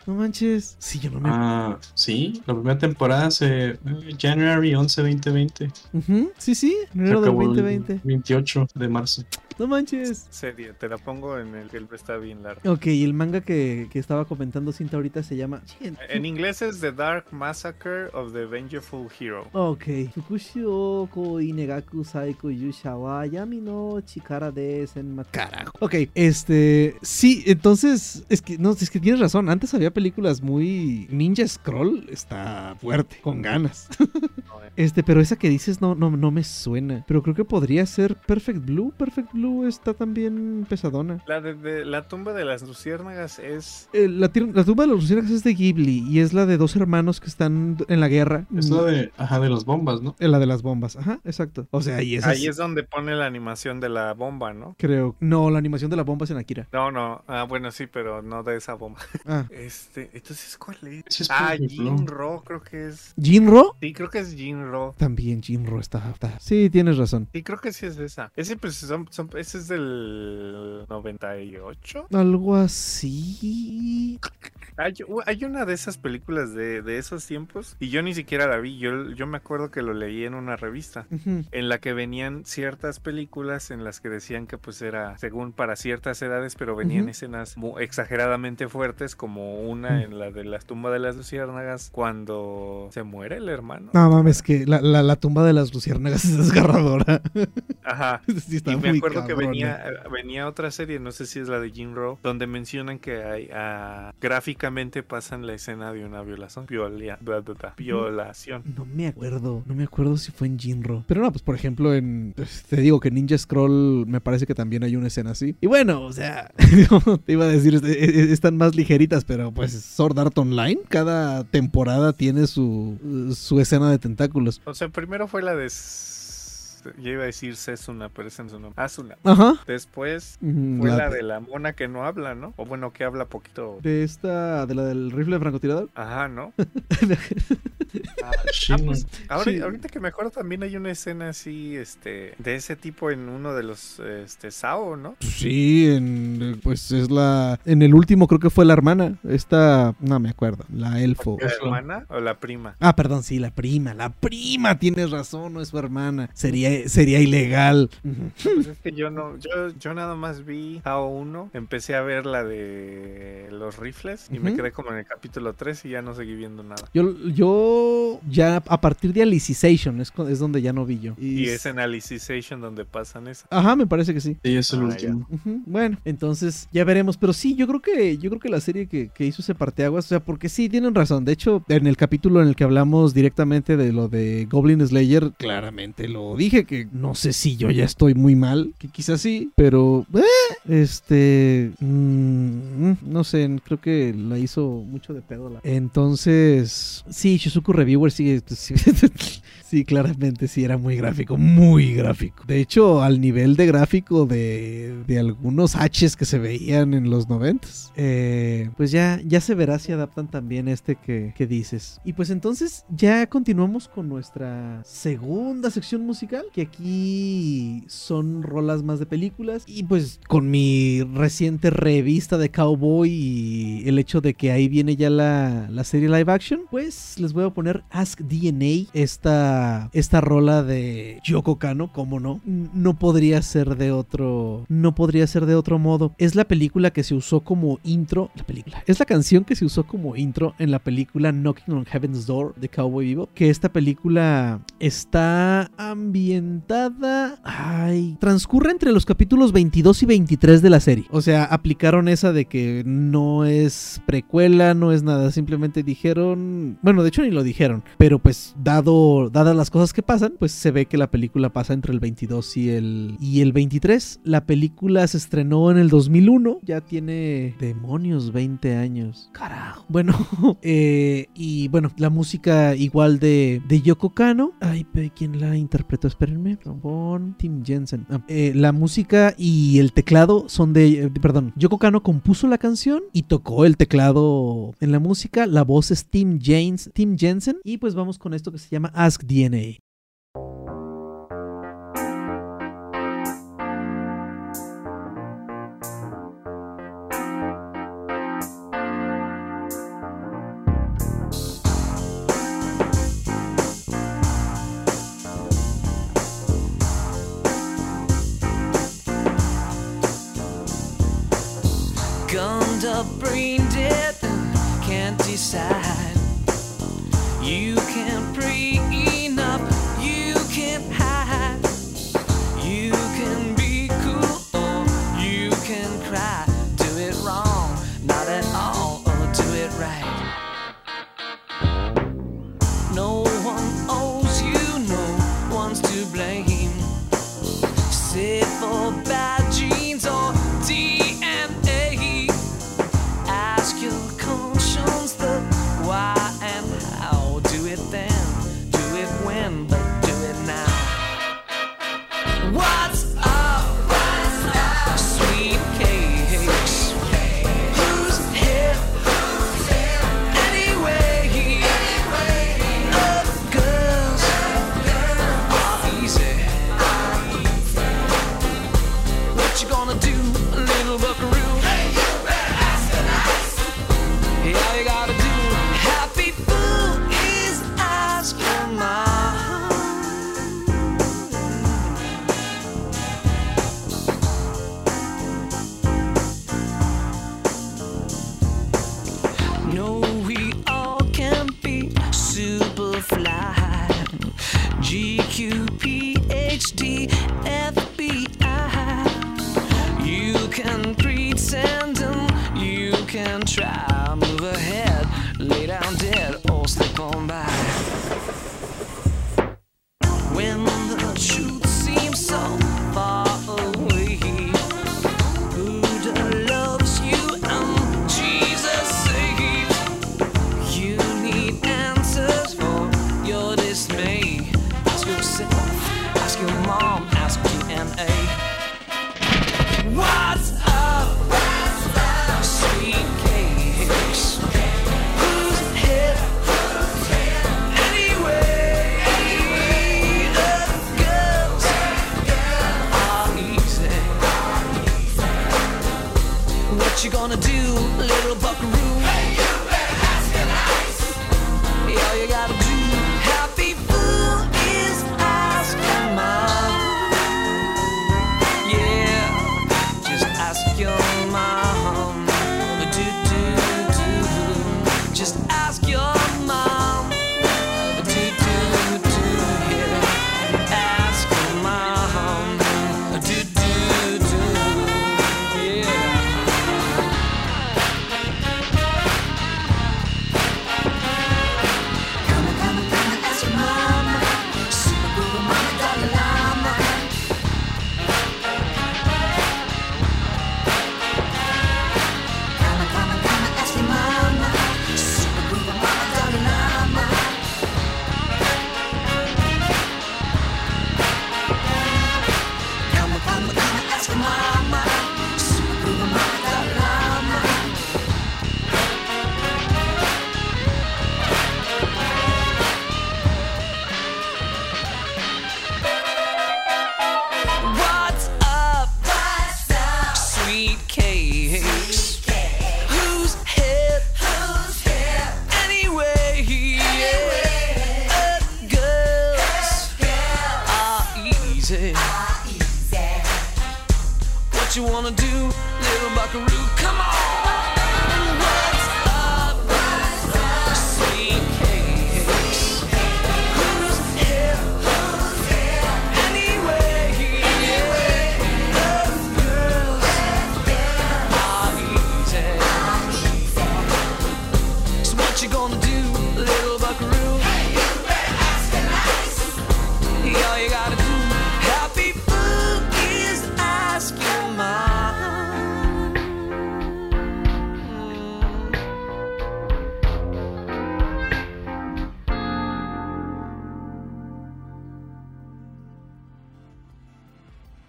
No manches. Sí, yo no me. Ah, sí, la primera temporada se. eh, January 11, 2020. Ujú, Sí, sí. Se Enero del acabó el 2020. 28 de marzo. No manches. Serie, te la pongo en el que el está bien largo. Ok, y el manga que, que estaba comentando Cinta ahorita se llama. En inglés es The Dark Massacre of the Vengeful Hero. Ok. Fukushi o koi negaku saiko yusha wa yami no chikara de. Carajo. Ok, este. Sí, entonces. Es que, no, es que tienes razón. Antes había películas muy. Ninja Scroll está fuerte, con ganas. Este, pero esa que dices no, no, no me suena. Pero creo que podría ser Perfect Blue. Perfect Blue está también pesadona. La de, de- la tumba de las luciérnagas es Eh, la, tumba de los luciérnagas es de Ghibli y es la de dos hermanos que están en la guerra. Es la de. Ajá, de las bombas, ¿no? Eh, La de las bombas, ajá, exacto. O sea, y esa ahí es- es donde pone la animación de la bomba, ¿no? Creo. No, la animación de la bomba es en Akira. No, no. Ah, bueno, sí, pero no de esa bomba. Ah. Este, entonces, ¿cuál es? Es Ah. Jinro, creo que es. ¿Jinro? Sí, creo que es Jinro. También Jinro está, está- Sí, tienes razón. Sí, creo que sí es esa. Ese, pues, son, son- ese es del 98. Algo así. Hay, hay una de esas películas de, de esos tiempos y yo ni siquiera la vi. Yo, yo me acuerdo que lo leí en una revista en la que venían ciertas películas en las que decían que pues era según para ciertas edades, pero venían escenas exageradamente fuertes como una en la de las tumbas de las luciérnagas cuando se muere el hermano. No mames, que la, la, la tumba de las luciérnagas es desgarradora. Ajá. Sí, está y me acuerdo que cabrona. venía, venía otra serie, no sé si es la de Jim Rowe, donde mencionan que hay, ah, gráficamente pasan la escena de una violación. Violia- bla, bla, bla, violación. No me acuerdo, no me acuerdo si fue en Jinro. Pero no, pues por ejemplo, en. pues, te digo que Ninja Scroll me parece que también hay una escena así. Y bueno, o sea, te iba a decir, es- es- están más ligeritas, pero pues Sword Art Online, cada temporada tiene su, su escena de tentáculos. O sea, primero fue la de. S- Yo iba a decir Sesuna, pero es en su nombre. Asuna. Ajá. Después Mm, fue la la de- la mona que no habla, ¿no? O bueno, que habla poquito. De esta, de la del rifle de francotirador. Ajá, ¿no? Ah, Shin. pues, ahora- Sí. Ahorita que me acuerdo también hay una escena así, este, de ese tipo en uno de los, este, Sao, ¿no? Sí, en, pues es la. En el último creo que fue la hermana. Esta. No me acuerdo. La elfo. ¿La hermana o la prima? Ah, perdón, sí, la prima. La prima, tienes razón, no es su hermana. Sería, sería ilegal. Pues es que yo no, yo, yo nada más vi Sao 1, empecé a ver la de los rifles y me quedé como en el capítulo 3 y ya no seguí viendo nada. Yo, yo ya a partir de Alicization es, es donde ya no vi yo. Y es en Alicization donde pasan eso. Ajá, me parece que sí. Sí, es el Ah, último. Bueno, entonces ya veremos. Pero sí, yo creo que yo creo que la serie que, que hizo ese parteaguas, o sea, porque sí, tienen razón. De hecho, en el capítulo en el que hablamos directamente de lo de Goblin Slayer, claramente lo dije, que no sé si yo ya estoy muy mal, que quizás sí, pero eh, este, mm, no sé, creo que la hizo mucho de pedo. Entonces, sí, Shizuku Reviewer sigue... sí, Sí, claramente sí era muy gráfico, muy gráfico. De hecho, al nivel de gráfico de, de algunos H's que se veían en los noventas. Eh, pues ya, ya se verá si adaptan también este que, que dices. Y pues entonces ya continuamos con nuestra segunda sección musical, que aquí son rolas más de películas. Y pues con mi reciente revista de Cowboy y el hecho de que ahí viene ya la, la serie live action, pues les voy a poner Ask DNA, esta, esta rola de Yoko Kano, como no, no podría ser de otro, no podría ser de otro modo. Es la película que se usó como intro, la película, es la canción que se usó como intro en la película Knocking on Heaven's Door de Cowboy Vivo, que esta película está ambientada, ay, transcurre entre los capítulos 22 y 23 de la serie. O sea, aplicaron esa de que no es precuela, no es nada, simplemente dijeron, bueno, de hecho ni lo dijeron, pero pues dado dadas las cosas que pasan, pues se ve que la película pasa entre el 22 y el y el 23. La película se estrenó en el 2001, ya tiene demonios 20 años. Carajo. Bueno, eh, y bueno, la música igual de, de Yoko Kano. Ay, ¿quién la interpretó? Espérenme. Trombón, Tim Jensen. Ah, eh, la música y el teclado son de, eh, perdón, Yoko Kano compuso la canción y tocó el teclado en la música. La voz es Tim James, Tim Jensen. Y pues vamos con esto que se llama Ask DNA.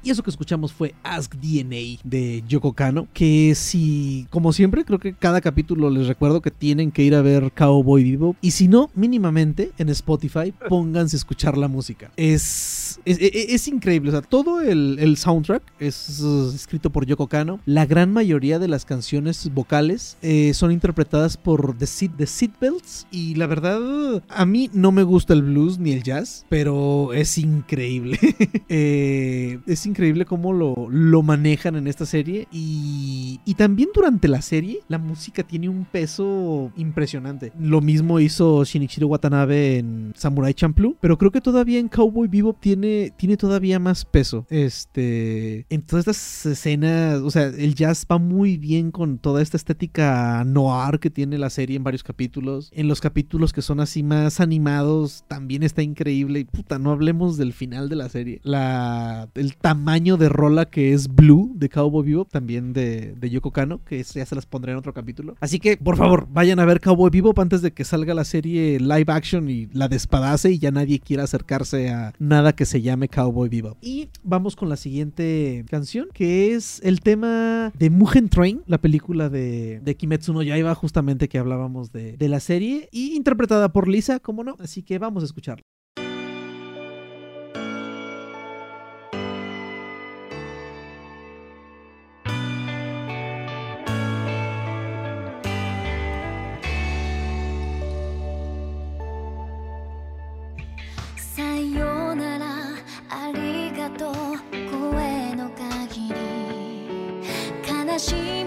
Eso que escuchamos fue Ask DNA de Yoko Kano, que si, como siempre, creo que cada capítulo les recuerdo que tienen que ir a ver Cowboy Vivo. Y si no, mínimamente en Spotify, pónganse a escuchar la música. Es, es, es- es increíble, o sea, todo el, el soundtrack es escrito por Yoko Kano. La gran mayoría de las canciones vocales eh, son interpretadas por The, Seat, The Seatbelts. Y la verdad, a mí no me gusta el blues ni el jazz, pero es increíble. Eh, es increíble cómo lo, lo manejan en esta serie. Y, y también durante la serie, la música tiene un peso impresionante. Lo mismo hizo Shinichiro Watanabe en Samurai Champloo. Pero creo que todavía en Cowboy Vivo tiene, tiene todavía más peso. Este. En todas estas escenas. O sea, el jazz va muy bien con toda esta estética noir que tiene la serie en varios capítulos. En los capítulos que son así más animados, también está increíble. Y puta, no hablemos del final de la serie. La, el tamaño de rola que es Blue de Cowboy Vivo, también de, de Yoko Kano, que ya se las pondré en otro capítulo. Así que, por favor, vayan a ver Cowboy Vivo antes de que salga la serie live action y la despadace y ya nadie quiera acercarse a nada que se llame Cowboy Vivo. Y vamos con la siguiente canción, que es el tema de Mugen Train, la película de, de Kimetsu no Yaiba, justamente que hablábamos de, de la serie, y interpretada por Lisa, como no, así que vamos a escucharla. 心。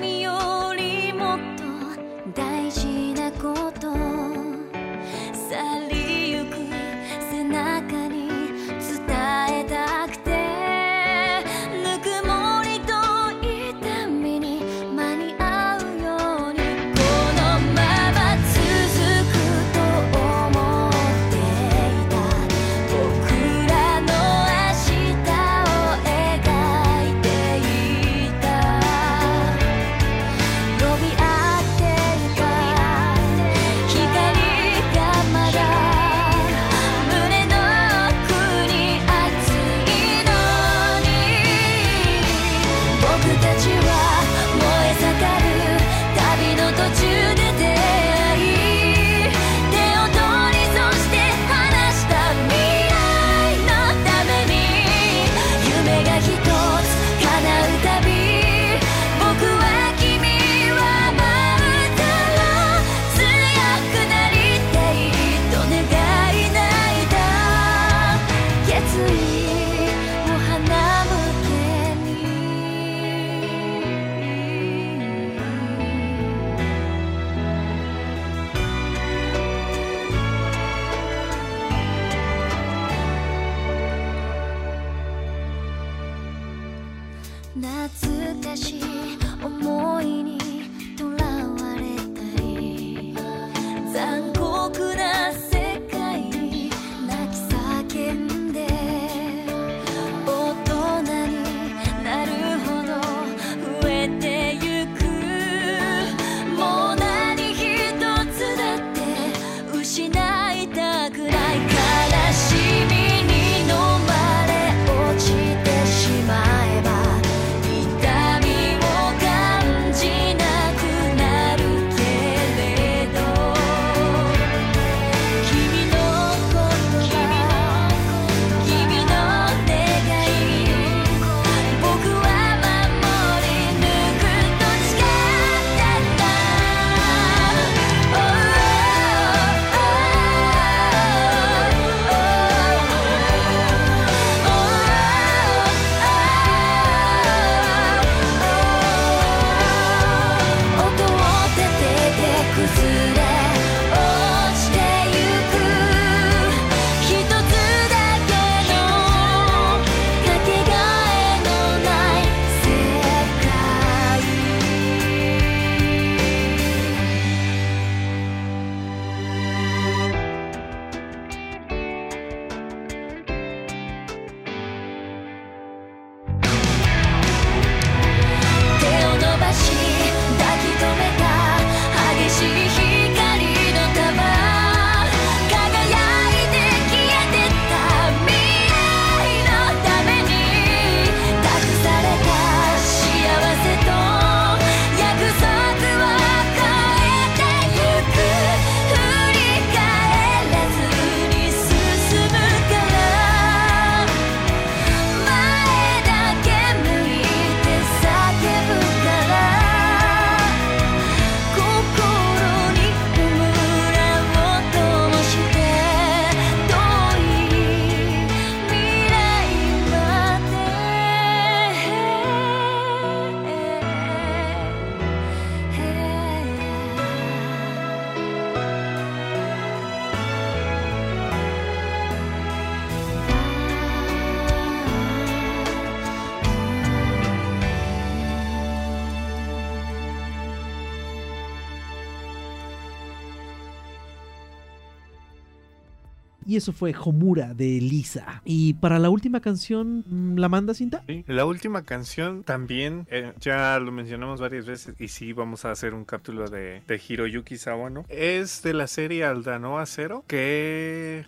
Eso fue Homura de Lisa. Y para la última canción, mm, ¿la manda cinta? Sí, La última canción también, eh, ya lo mencionamos varias veces y sí vamos a hacer un capítulo de, de Hiroyuki Sawano. Es de la serie Aldanoa Zero que...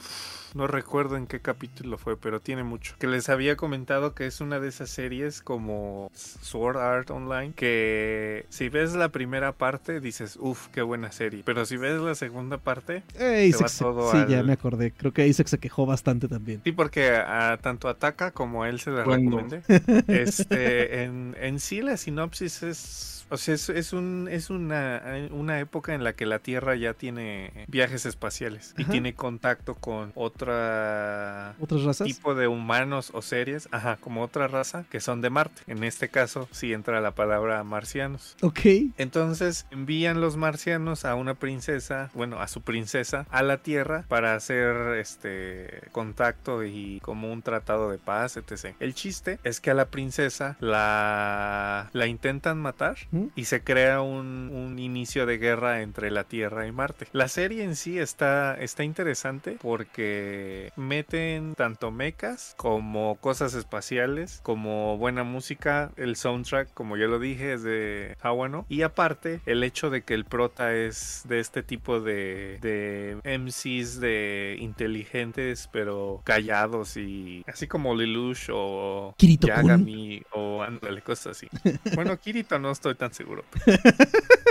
No recuerdo en qué capítulo fue, pero tiene mucho. Que les había comentado que es una de esas series como Sword Art Online. Que si ves la primera parte dices, uff, qué buena serie. Pero si ves la segunda parte, Eh, Se va todo sí, al- ya me acordé. Creo que Isaac se quejó bastante también. Sí, porque a, tanto Ataca como a él se la ¿Cuándo? recomendé. Este, en, en sí la sinopsis es... O sea, es, es un, es una, una época en la que la Tierra ya tiene viajes espaciales y tiene contacto con otra ¿Otras razas? tipo de humanos o series, ajá, como otra raza que son de Marte. En este caso sí entra la palabra marcianos. Ok. Entonces envían los marcianos a una princesa, bueno, a su princesa, a la Tierra para hacer este contacto y como un tratado de paz, etc. El chiste es que a la princesa la, la intentan matar ¿Mm? Y se crea un, un inicio de guerra entre la Tierra y Marte. La serie en sí está, está interesante porque meten tanto mechas como cosas espaciales, como buena música, el soundtrack, como ya lo dije, es de Hawano. Y aparte, el hecho de que el prota es de este tipo de, de MCs de inteligentes pero callados y así como Lelouch o Kirito-kun. Yagami o ándale, cosas así. Bueno, Kirito no estoy tan seguro.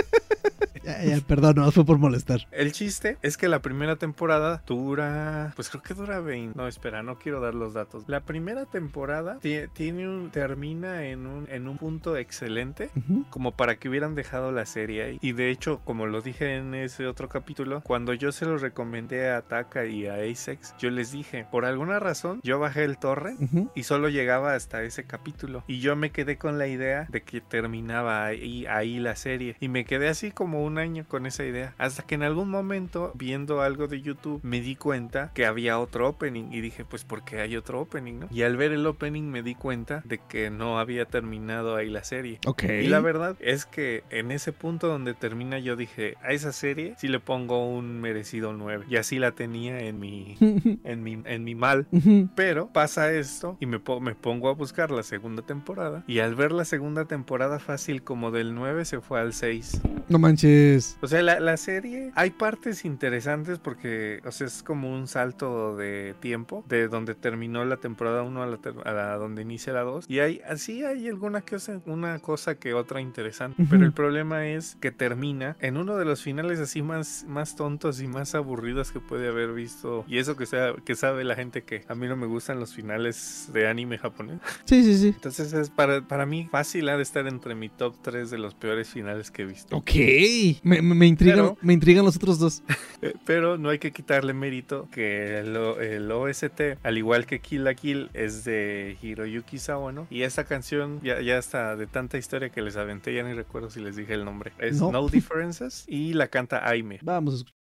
Ya, ya, perdón, no, fue por molestar. El chiste es que la primera temporada dura, pues creo que dura 20. No, espera, no quiero dar los datos. La primera temporada ti- tiene un, termina en un, en un punto excelente. Ujú. Como para que hubieran dejado la serie ahí. Y de hecho, como lo dije en ese otro capítulo, cuando yo se lo recomendé a Taka y a Asex, yo les dije, por alguna razón, yo bajé el torre Ujú. y solo llegaba hasta ese capítulo. Y yo me quedé con la idea de que terminaba ahí, ahí la serie. Y me quedé así como un año con esa idea. Hasta que en algún momento, viendo algo de YouTube, me di cuenta que había otro opening y dije, pues porque hay otro opening, ¿no? Y al ver el opening me di cuenta de que no había terminado ahí la serie. Ok. Y la verdad es que en ese punto donde termina yo dije, a esa serie sí le pongo un merecido 9. Y así la tenía en mi, en mi, en mi mal. Pero pasa esto y me, po- me pongo a buscar la segunda temporada. Y al ver la segunda temporada fácil como del 9 se fue al 6. no manches. O sea, la, la serie hay partes interesantes porque, o sea, es como un salto de tiempo de donde terminó la temporada 1 a la, a la donde inicia la 2. Y hay así hay alguna cosa, una cosa que otra interesante. Ujú. Pero el problema es que termina en uno de los finales así más, más tontos y más aburridos que puede haber visto. Y eso que, sea, que sabe la gente que a mí no me gustan los finales de anime japonés. Sí, sí, sí. Entonces es para, para mí fácil ha de estar entre mi top 3 de los peores finales que he visto. Ok. Me, me, me intrigan, Pero- me intrigan los otros dos. Pero no hay que quitarle mérito que el OST, al igual que Kill la Kill, es de Hiroyuki Sawano. Y esta canción ya, ya está de tanta historia que les aventé, ya ni recuerdo si les dije el nombre. Es No. No, Differences y la canta Aime. Vamos a escuchar.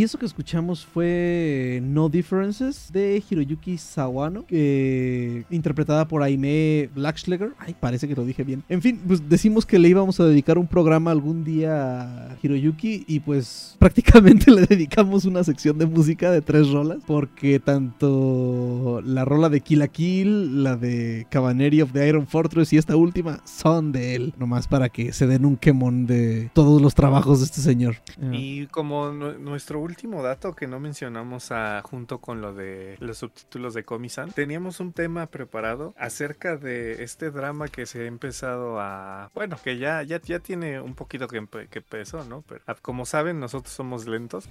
Y eso que escuchamos fue No Differences de Hiroyuki Sawano, interpretada por Aime Blackschläger. Ay, parece que lo dije bien. En fin, pues decimos que le íbamos a dedicar un programa algún día a Hiroyuki y pues prácticamente le dedicamos una sección de música de tres rolas porque tanto la rola de Kill la Kill, la de Cabaneri of the Iron Fortress y esta última son de él, nomás para que se den un quemón de todos los trabajos de este señor. Y como nu- nuestro último dato que no mencionamos ah, junto con lo de los subtítulos de Komi-san, teníamos un tema preparado acerca de este drama que se ha empezado a... Bueno, que ya, ya, ya tiene un poquito que, que empezó, ¿no? Pero ah, como saben, nosotros somos lentos.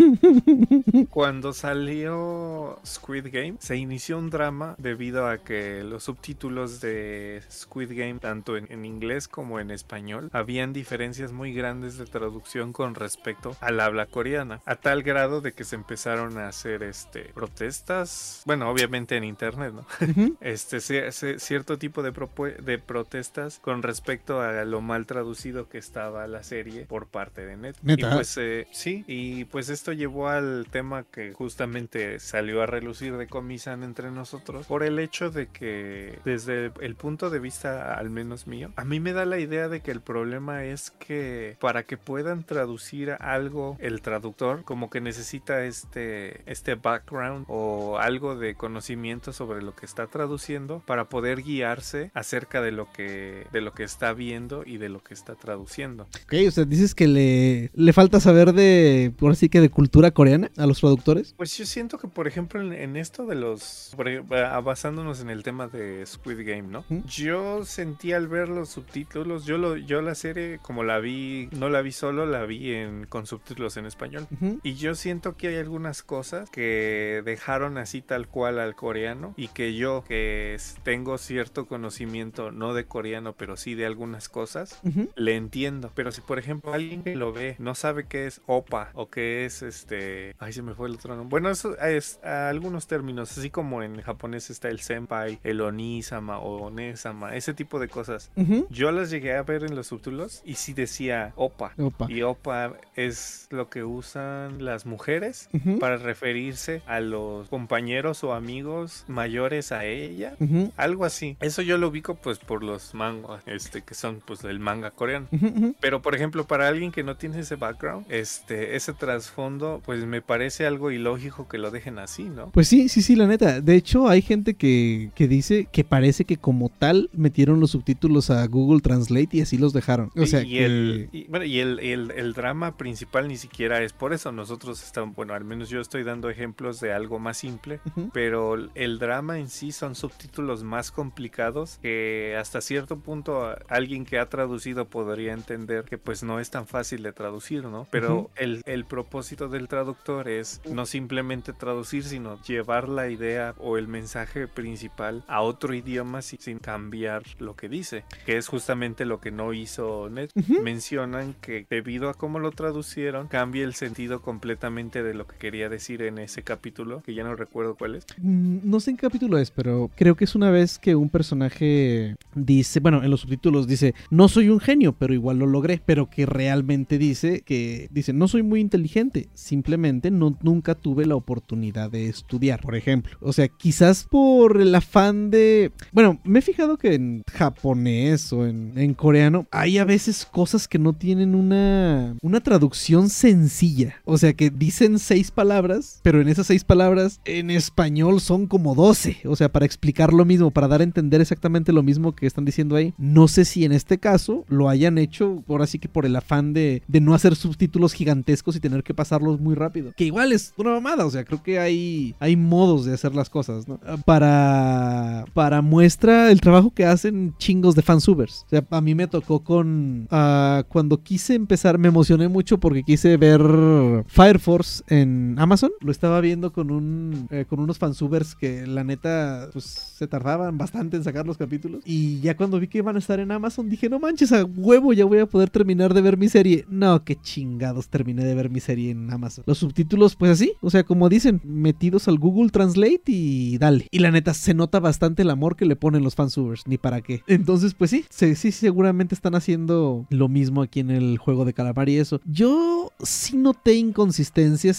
Cuando salió Squid Game, se inició un drama debido a que los subtítulos de Squid Game, tanto en, en inglés como en español, habían diferencias muy grandes de traducción con respecto al habla coreana, a tal grado de que se empezaron a hacer este protestas, bueno, obviamente en internet, ¿no? Este ci- ci- cierto tipo de, de protestas con respecto a lo mal traducido que estaba la serie por parte de Netflix. ¿Neta? Y pues eh, sí, y pues esto llevó al tema que justamente salió a relucir de Comisan entre nosotros por el hecho de que desde el punto de vista al menos mío, a mí me da la idea de que el problema es que para que puedan traducir algo el traductor como que necesita este este background o algo de conocimiento sobre lo que está traduciendo para poder guiarse acerca de lo que de lo que está viendo y de lo que está traduciendo. Ok, o sea, dices que le, le falta saber de, por así que de cultura coreana a los traductores. Pues yo siento que, por ejemplo, en, en esto de los. ba- basándonos en el tema de Squid Game, ¿no? Yo sentí al ver los subtítulos, yo, lo, yo la serie, como la vi, no la vi solo, la vi en, con subtítulos en español. Y yo siento que hay algunas cosas que dejaron así tal cual al coreano y que yo, que tengo cierto conocimiento, no de coreano, pero sí de algunas cosas, Ujú. le entiendo. Pero si, por ejemplo, alguien que lo ve no sabe qué es opa o qué es este. Ay, se me fue el otro nombre. Bueno, eso es a algunos términos, así como en japonés está el senpai, el onisama o onesama, ese tipo de cosas. Ujú. Yo las llegué a ver en los subtítulos y sí decía opa. Opa. Y opa es lo que usan las mujeres Ujú. para referirse a los compañeros o amigos mayores a ella. Algo así. Eso yo lo ubico pues por los mangas, este, que son pues del manga coreano. Pero por ejemplo, para alguien que no tiene ese background, este, ese trasfondo, pues me parece algo ilógico que lo dejen así, ¿no? Pues sí, sí, sí, la neta. De hecho, hay gente que, que dice que parece que como tal metieron los subtítulos a Google Translate y así los dejaron. O sea, y, que... el, y, bueno, y el, el- el drama principal ni siquiera es por eso. Nosotros estamos, bueno, al menos yo estoy dando ejemplos de algo más simple, Ujú. pero el drama en sí son subtítulos más complicados que hasta cierto punto alguien que ha traducido podría entender que pues no es tan fácil de traducir, ¿no? Pero Ujú. el, el propósito del traductor es no simplemente traducir, sino llevar la idea o el mensaje principal a otro idioma si- sin cambiar lo que dice, que es justamente lo que no hizo Net. Ujú. Mencionan que debido a cómo lo traducieron, cambia el sentido completamente de lo que quería decir en ese capítulo, que ya no recuerdo cuál es. Mm, No sé en qué capítulo es, pero creo que es una vez que un personaje dice, bueno, en los subtítulos dice, no soy un genio, pero igual lo logré, pero que realmente dice que dice, no soy muy inteligente, simplemente no, nunca tuve la oportunidad de estudiar, por ejemplo. O sea, quizás por el afán de, bueno, me he fijado que en japonés o en, en coreano hay a veces cosas que no tienen una, una traducción sencilla. O sea, que dicen seis palabras, pero en esas seis palabras en español son como 12. O sea, para explicar lo mismo, para dar a entender exactamente lo mismo que están diciendo ahí. No sé si en este caso lo hayan hecho, ahora sí que por el afán de, no hacer subtítulos gigantescos y tener que pasarlos muy rápido. Que igual es una mamada, o sea, creo que hay, modos de hacer las cosas, ¿no? Para, para muestra el trabajo que hacen chingos de fansubers. O sea, a mí me tocó con... ah, cuando quise empezar, me emocioné mucho porque quise ver Fire En Amazon. Lo estaba viendo con un eh, con unos fansubers que la neta pues se tardaban bastante en sacar los capítulos. Y ya cuando vi que iban a estar en Amazon dije, no manches, a huevo ya voy a poder terminar de ver mi serie. No, qué chingados terminé de ver mi serie en Amazon. Los subtítulos pues así, o sea, como dicen, metidos al Google Translate y dale. Y la neta se nota bastante el amor que le ponen los fansubers, ni para qué. Entonces pues sí, sí, sí seguramente están haciendo lo mismo aquí en el juego de calamar y eso. Yo sí noté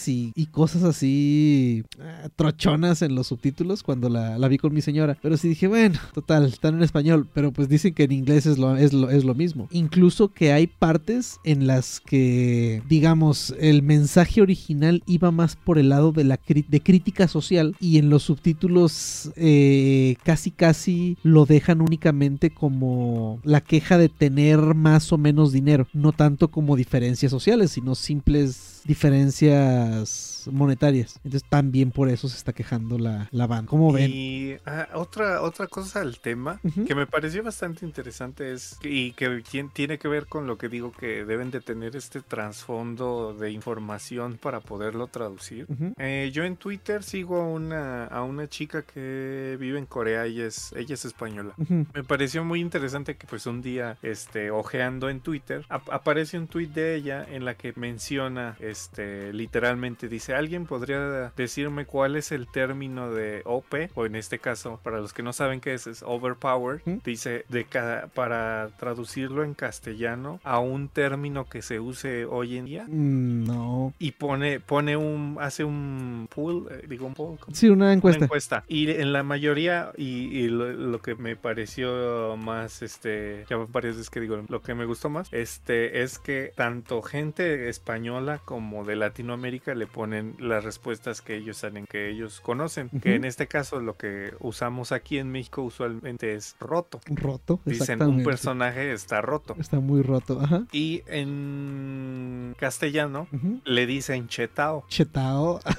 y, cosas así ah, trochonas en los subtítulos cuando la, vi con mi señora. Pero sí dije, bueno, total, están en español, pero pues dicen que en inglés es lo, es lo, es lo mismo. Incluso que hay partes en las que, digamos, el mensaje original iba más por el lado de la de crítica social y en los subtítulos eh, casi casi lo dejan únicamente como la queja de tener más o menos dinero, no tanto como diferencias sociales, sino simples diferencias Yes. Monetarias. Entonces también por eso se está quejando la, la banda. ¿Cómo ven? Y ah, otra, otra cosa al tema que me pareció bastante interesante es y que tien- tiene que ver con lo que digo que deben de tener este trasfondo de información para poderlo traducir. Eh, yo en Twitter sigo a una, a una chica que vive en Corea y es, ella es española. Me pareció muy interesante que pues un día, este, ojeando en Twitter, ap- aparece un tweet de ella en la que menciona, este, literalmente dice, ¿alguien podría decirme cuál es el término de OP? O en este caso, para los que no saben qué es, es overpowered. Ujú. Dice, de cada, para traducirlo en castellano a un término que se use hoy en día. Mm, No. Y pone, pone un, hace un pool, eh, digo un poll. Sí, una una encuesta. encuesta. Y en la mayoría, y, y lo, lo que me pareció más, este, ya varias veces que digo, lo que me gustó más, este, es que tanto gente española como de Latinoamérica le ponen las respuestas que ellos saben, que ellos conocen. Que en este caso lo que usamos aquí en México usualmente es roto. Roto. Dicen, un personaje está roto. Está muy roto. Ajá. Y en castellano le dicen chetao. Chetao.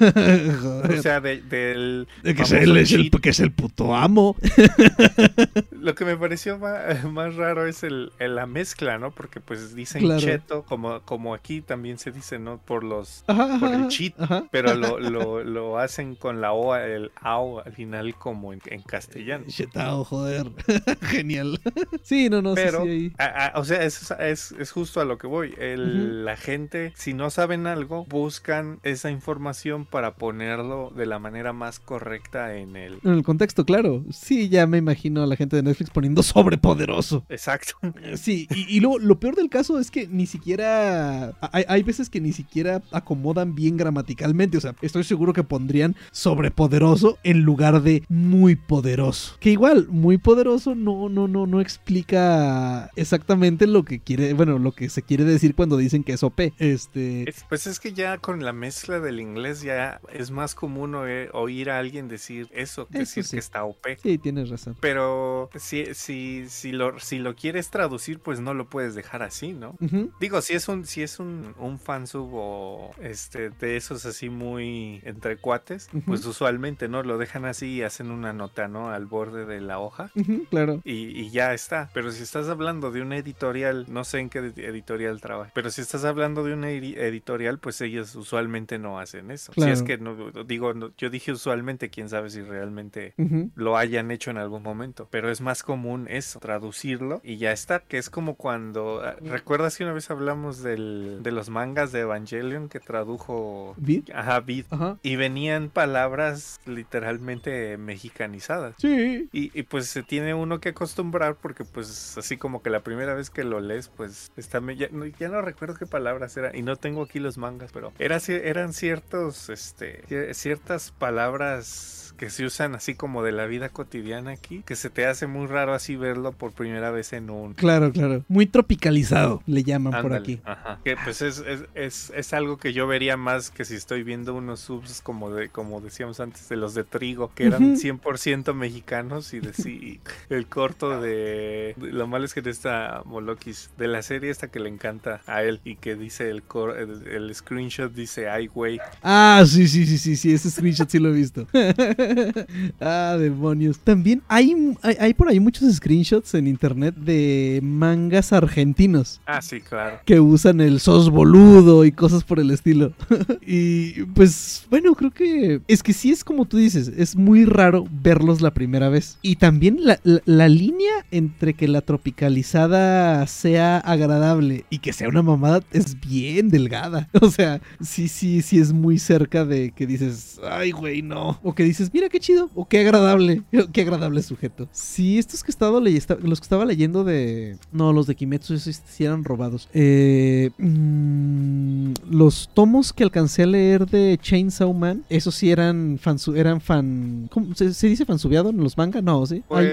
O sea, de- del... que, es el, es el- cheat. que es el puto amo. Lo que me pareció más, más raro es el, la mezcla, ¿no? Porque pues dicen Claro. cheto, como, como aquí también se dice, ¿no? Por los Ajá, por ajá, el cheat, ajá. pero lo, lo, lo hacen con la O, el AO al final como en, en castellano. Chetao, joder. Genial. sí, no, no, sí, Pero, sí, ahí. a- a- o sea, es, es, es justo a lo que voy. El-. La gente, si no saben algo, buscan esa información para ponerlo de la manera más correcta en el... En el contexto, claro. Sí, ya me imagino a la gente de Netflix poniendo sobrepoderoso. Exacto. Sí, y, y luego lo peor del caso es que ni siquiera. Hay, hay veces que ni siquiera acomodan bien gramaticalmente. O sea, estoy seguro que pondrían sobrepoderoso en lugar de muy poderoso. Que igual, muy poderoso no, no, no, no explica exactamente lo que quiere. Bueno, lo que se quiere decir cuando dicen que es OP. Este. Es- pues es que ya con la mezcla del inglés ya es más común oír a alguien decir eso, Eso decir sí. que está OP. Sí, tienes razón. Pero si, si, si, lo, si lo quieres traducir, pues no lo puedes dejar así, ¿no? Digo, si es un, si es un, un fansub o este de esos así muy entre cuates, Ujú. pues usualmente no lo dejan así y hacen una nota, ¿no? Al borde de la hoja. Ujú, claro. Y, y ya está. Pero si estás hablando de una editorial, no sé en qué edi- editorial trabaja, pero si estás hablando de una edi- editorial, pues ellos usualmente no hacen eso. Claro. Si es que no, digo, no- yo dije usualmente, quién sabe si realmente Ujú. lo hayan hecho en algún momento, pero es más común eso, traducirlo y ya está, que es como cuando, ah, ¿recuerdas que una vez hablamos del, de los mangas de Evangelion que tradujo, Ajá, Vid, Ajá. y venían palabras literalmente mexicanizadas? Sí. Y, y, pues se tiene uno que acostumbrar porque pues así como que la primera vez que lo lees pues está ya, no, ya no recuerdo qué palabras eran y no tengo aquí los mangas pero era, eran ciertos este cier- ciertas palabras que se usan así como de la vida cotidiana aquí que se te hace muy raro así verlo por primera vez en un Claro, claro. Muy tropicalizado, le llaman por aquí. ajá. Que pues es, es, es, es algo que yo vería más que si estoy viendo unos subs como de como decíamos antes de los de trigo, que eran Ujú. 100% mexicanos y de sí, el corto de, de- lo malo es que de esta Molokis de la serie esta que le encanta a él y que dice el cor- el, el screenshot dice ay güey. Ah, sí, sí, sí, sí, sí, ese screenshot sí lo he visto. ah, demonios. También hay, hay, hay por ahí muchos screenshots en internet de mangas argentinos Ah, sí, claro. que usan el sos boludo y cosas por el estilo. y pues, bueno, creo que es que sí es como tú dices, es muy raro verlos la primera vez. Y también la, la- la línea entre que la tropicalizada sea agradable y que sea una mamada es bien delgada. O sea, sí, sí, sí es muy cerca de que dices, ay, güey, no. O que dices, mira qué chido, o qué agradable, qué agradable sujeto. Sí, estos que he estado ley- esta- los que estaba leyendo de... No, los de Kimetsu, sí eran robados. Eh, mm, los tomos que alcancé a leer de Chainsaw Man, esos sí eran fan, eran fan, ¿cómo se, se dice fansubeado en los manga? No, sí. Pues,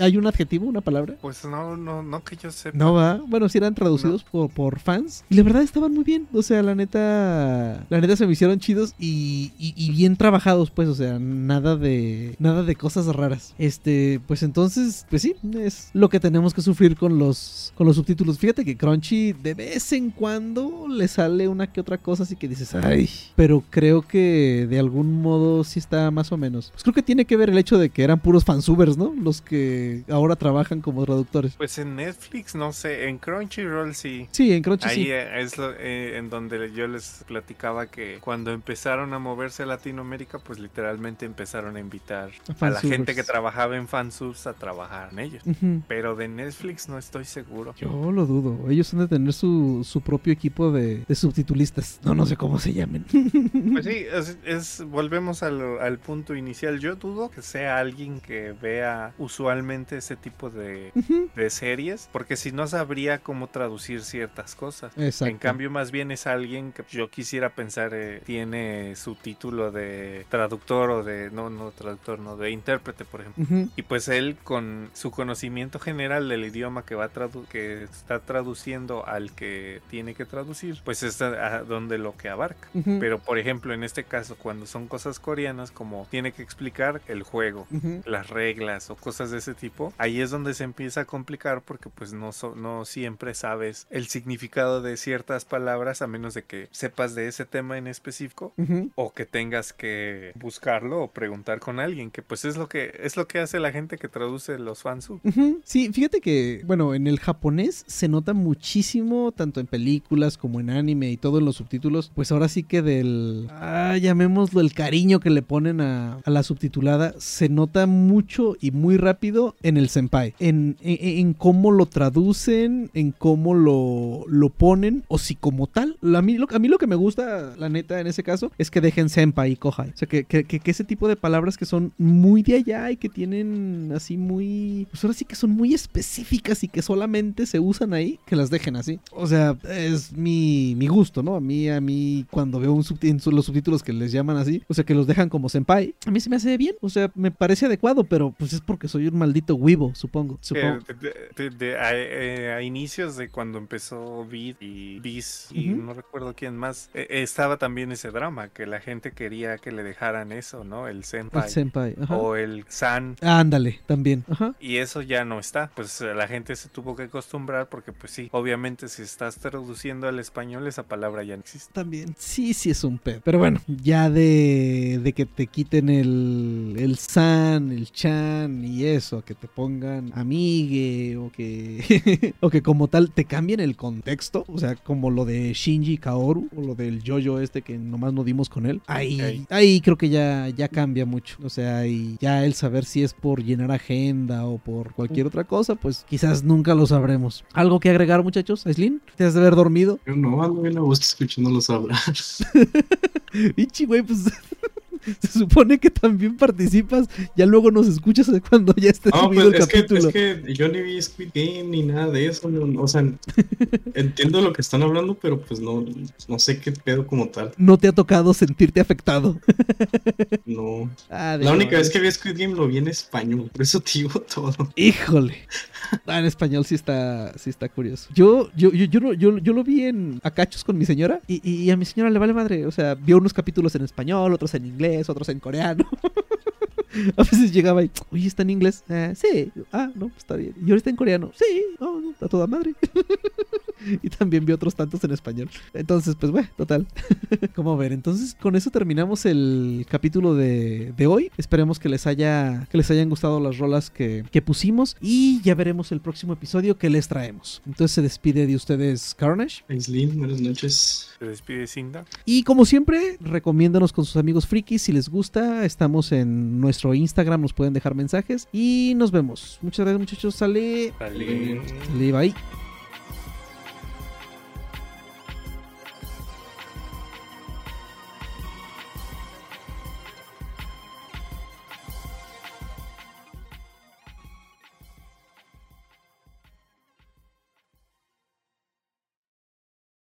hay un adjetivo, una palabra. pues no, no, no que yo sepa. No va, bueno, sí eran traducidos por, por fans. Y la verdad estaban muy bien. O sea, la neta. La neta se me hicieron chidos y, y- y bien trabajados, pues. O sea, nada de. Nada de cosas raras. Este, pues entonces, pues sí, es lo que tenemos que sufrir con los. con los subtítulos. Fíjate que Crunchy de vez en cuando le sale una que otra cosa así que dices, ay. Pero creo que de algún modo sí está más o menos. Pues creo que tiene que ver el hecho de que eran puros fansubers, ¿no? Los que ahora trabajan como traductores. Pues en Netflix, no sé, en Crunchyroll sí. Sí, en Crunchy Ahí sí. es lo, eh, en donde yo les platicaba que cuando empezaron a moverse a Latinoamérica, pues literalmente empezaron a invitar A a la gente que trabajaba en fansubs a trabajar en ellos. Pero de Netflix no estoy seguro. Yo lo dudo. Ellos han de tener su, su propio equipo de, de subtitulistas. No, no sé cómo se llamen. Pues sí, es, es- volvemos al, al punto inicial. Yo dudo que sea alguien que vea usualmente ese tipo de, Ujú. de series, porque si no sabría cómo traducir ciertas cosas. Exacto. En cambio, más bien es alguien que yo quisiera pensar eh, tiene su título de traductor o de, no, no traductor, no, de intérprete, por ejemplo. Ujú. Y pues él con su conocimiento general del idioma que va a tradu- que está traduciendo al que tiene que traducir, pues es a, a donde lo que abarca. Ujú. Pero por ejemplo, en este caso, cuando son cosas coreanas, como tiene que explicar el juego, las reglas o cosas de ese tipo, ahí es donde se empieza a complicar porque pues no, so- no siempre sabes el significado de ciertas palabras a menos de que sepas de ese tema en específico o que tengas que buscarlo o preguntar con alguien, que pues es lo que es lo que hace la gente que traduce los fansub. Sí, fíjate que, bueno, en el japonés se nota muchísimo, tanto en películas como en anime y todo en los subtítulos, pues ahora sí que del, ah, llamémoslo el cariño que le ponen a, a la subtitulada, se nota mucho y muy rápido en el senpai, en, en, cómo lo traducen, en cómo lo, lo ponen, o si como tal, a mí, lo, que me gusta, la neta, en ese caso, es que dejen senpai y kohai, o sea, que, que, ese tipo de palabras que son muy de allá y que tienen así muy, pues ahora sí que son muy específicas y que solamente se usan ahí, que las dejen así. O sea, es mi, mi gusto, ¿no? A mí, a mí, cuando veo los subtítulos que les llaman así, o sea, que los dejan como senpai, a mí se me hace bien, o sea, me parece adecuado, pero pues es porque soy un maldito wibo, supongo. supongo. De- de- de- a, eh, a inicios de cuando empezó Beat y Bis y Ujú. no recuerdo quién más, eh, estaba también ese drama que la gente quería que le dejaran eso, ¿no? El senpai El senpai, ajá. o el san Ándale, también. Ajá. y eso ya no está. Pues eh, la gente se tuvo que acostumbrar porque pues sí, obviamente si estás traduciendo al español esa palabra ya no existe. También. Sí, sí es un pedo. Pero bueno, ya de, de que te quiten el, el san, el chan y eso, que te pongan amigue o que, o que como tal te cambien el contexto, o sea, como lo de Shinji Kaoru o lo del Jojo este que nomás no dimos con él. Ahí, ahí creo que ya, ya cambia mucho. O sea, y ya el saber si es por llenar agenda o por cualquier otra cosa, pues quizás nunca lo sabremos. ¿Algo que agregar, muchachos? Aislinn, ¿te has de haber dormido? Yo no ando bien a gusto escuchándolos hablar. Ichi, güey, pues se supone que también participas. Ya luego nos escuchas cuando ya esté No, subido pues el es que, capítulo. es que yo ni vi Squid Game ni nada de eso. no, o sea, entiendo lo que están hablando, pero pues no, no sé qué pedo como tal. No te ha tocado sentirte afectado. No. Ah, La única vez que vi Squid Game lo vi en español, por eso te digo todo. Híjole. Ah, en español sí está, sí está curioso. Yo, yo, yo, yo, yo, yo lo vi en a cachos con mi señora y, y a mi señora le vale madre. O sea, vio unos capítulos en español, otros en inglés, otros en coreano. A veces llegaba y, oye, ¿está en inglés? "Ah, sí. Ah, no, pues está bien. ¿Y ahora está en coreano? Sí. Oh, no, a toda madre. y también vi otros tantos en español. Entonces, pues, bueno, total. ¿Cómo ver? Entonces, con eso terminamos el capítulo de, de hoy. Esperemos que les haya que les hayan gustado las rolas que, que pusimos y ya veremos el próximo episodio que les traemos. Entonces se despide de ustedes Carnage Aislinn, buenas noches. Se despide Cinda. y como siempre, recomiéndanos con sus amigos frikis si les gusta. Estamos en nuestro Instagram, nos pueden dejar mensajes y nos vemos. Muchas gracias, muchachos. Sale, Sale. sale bye.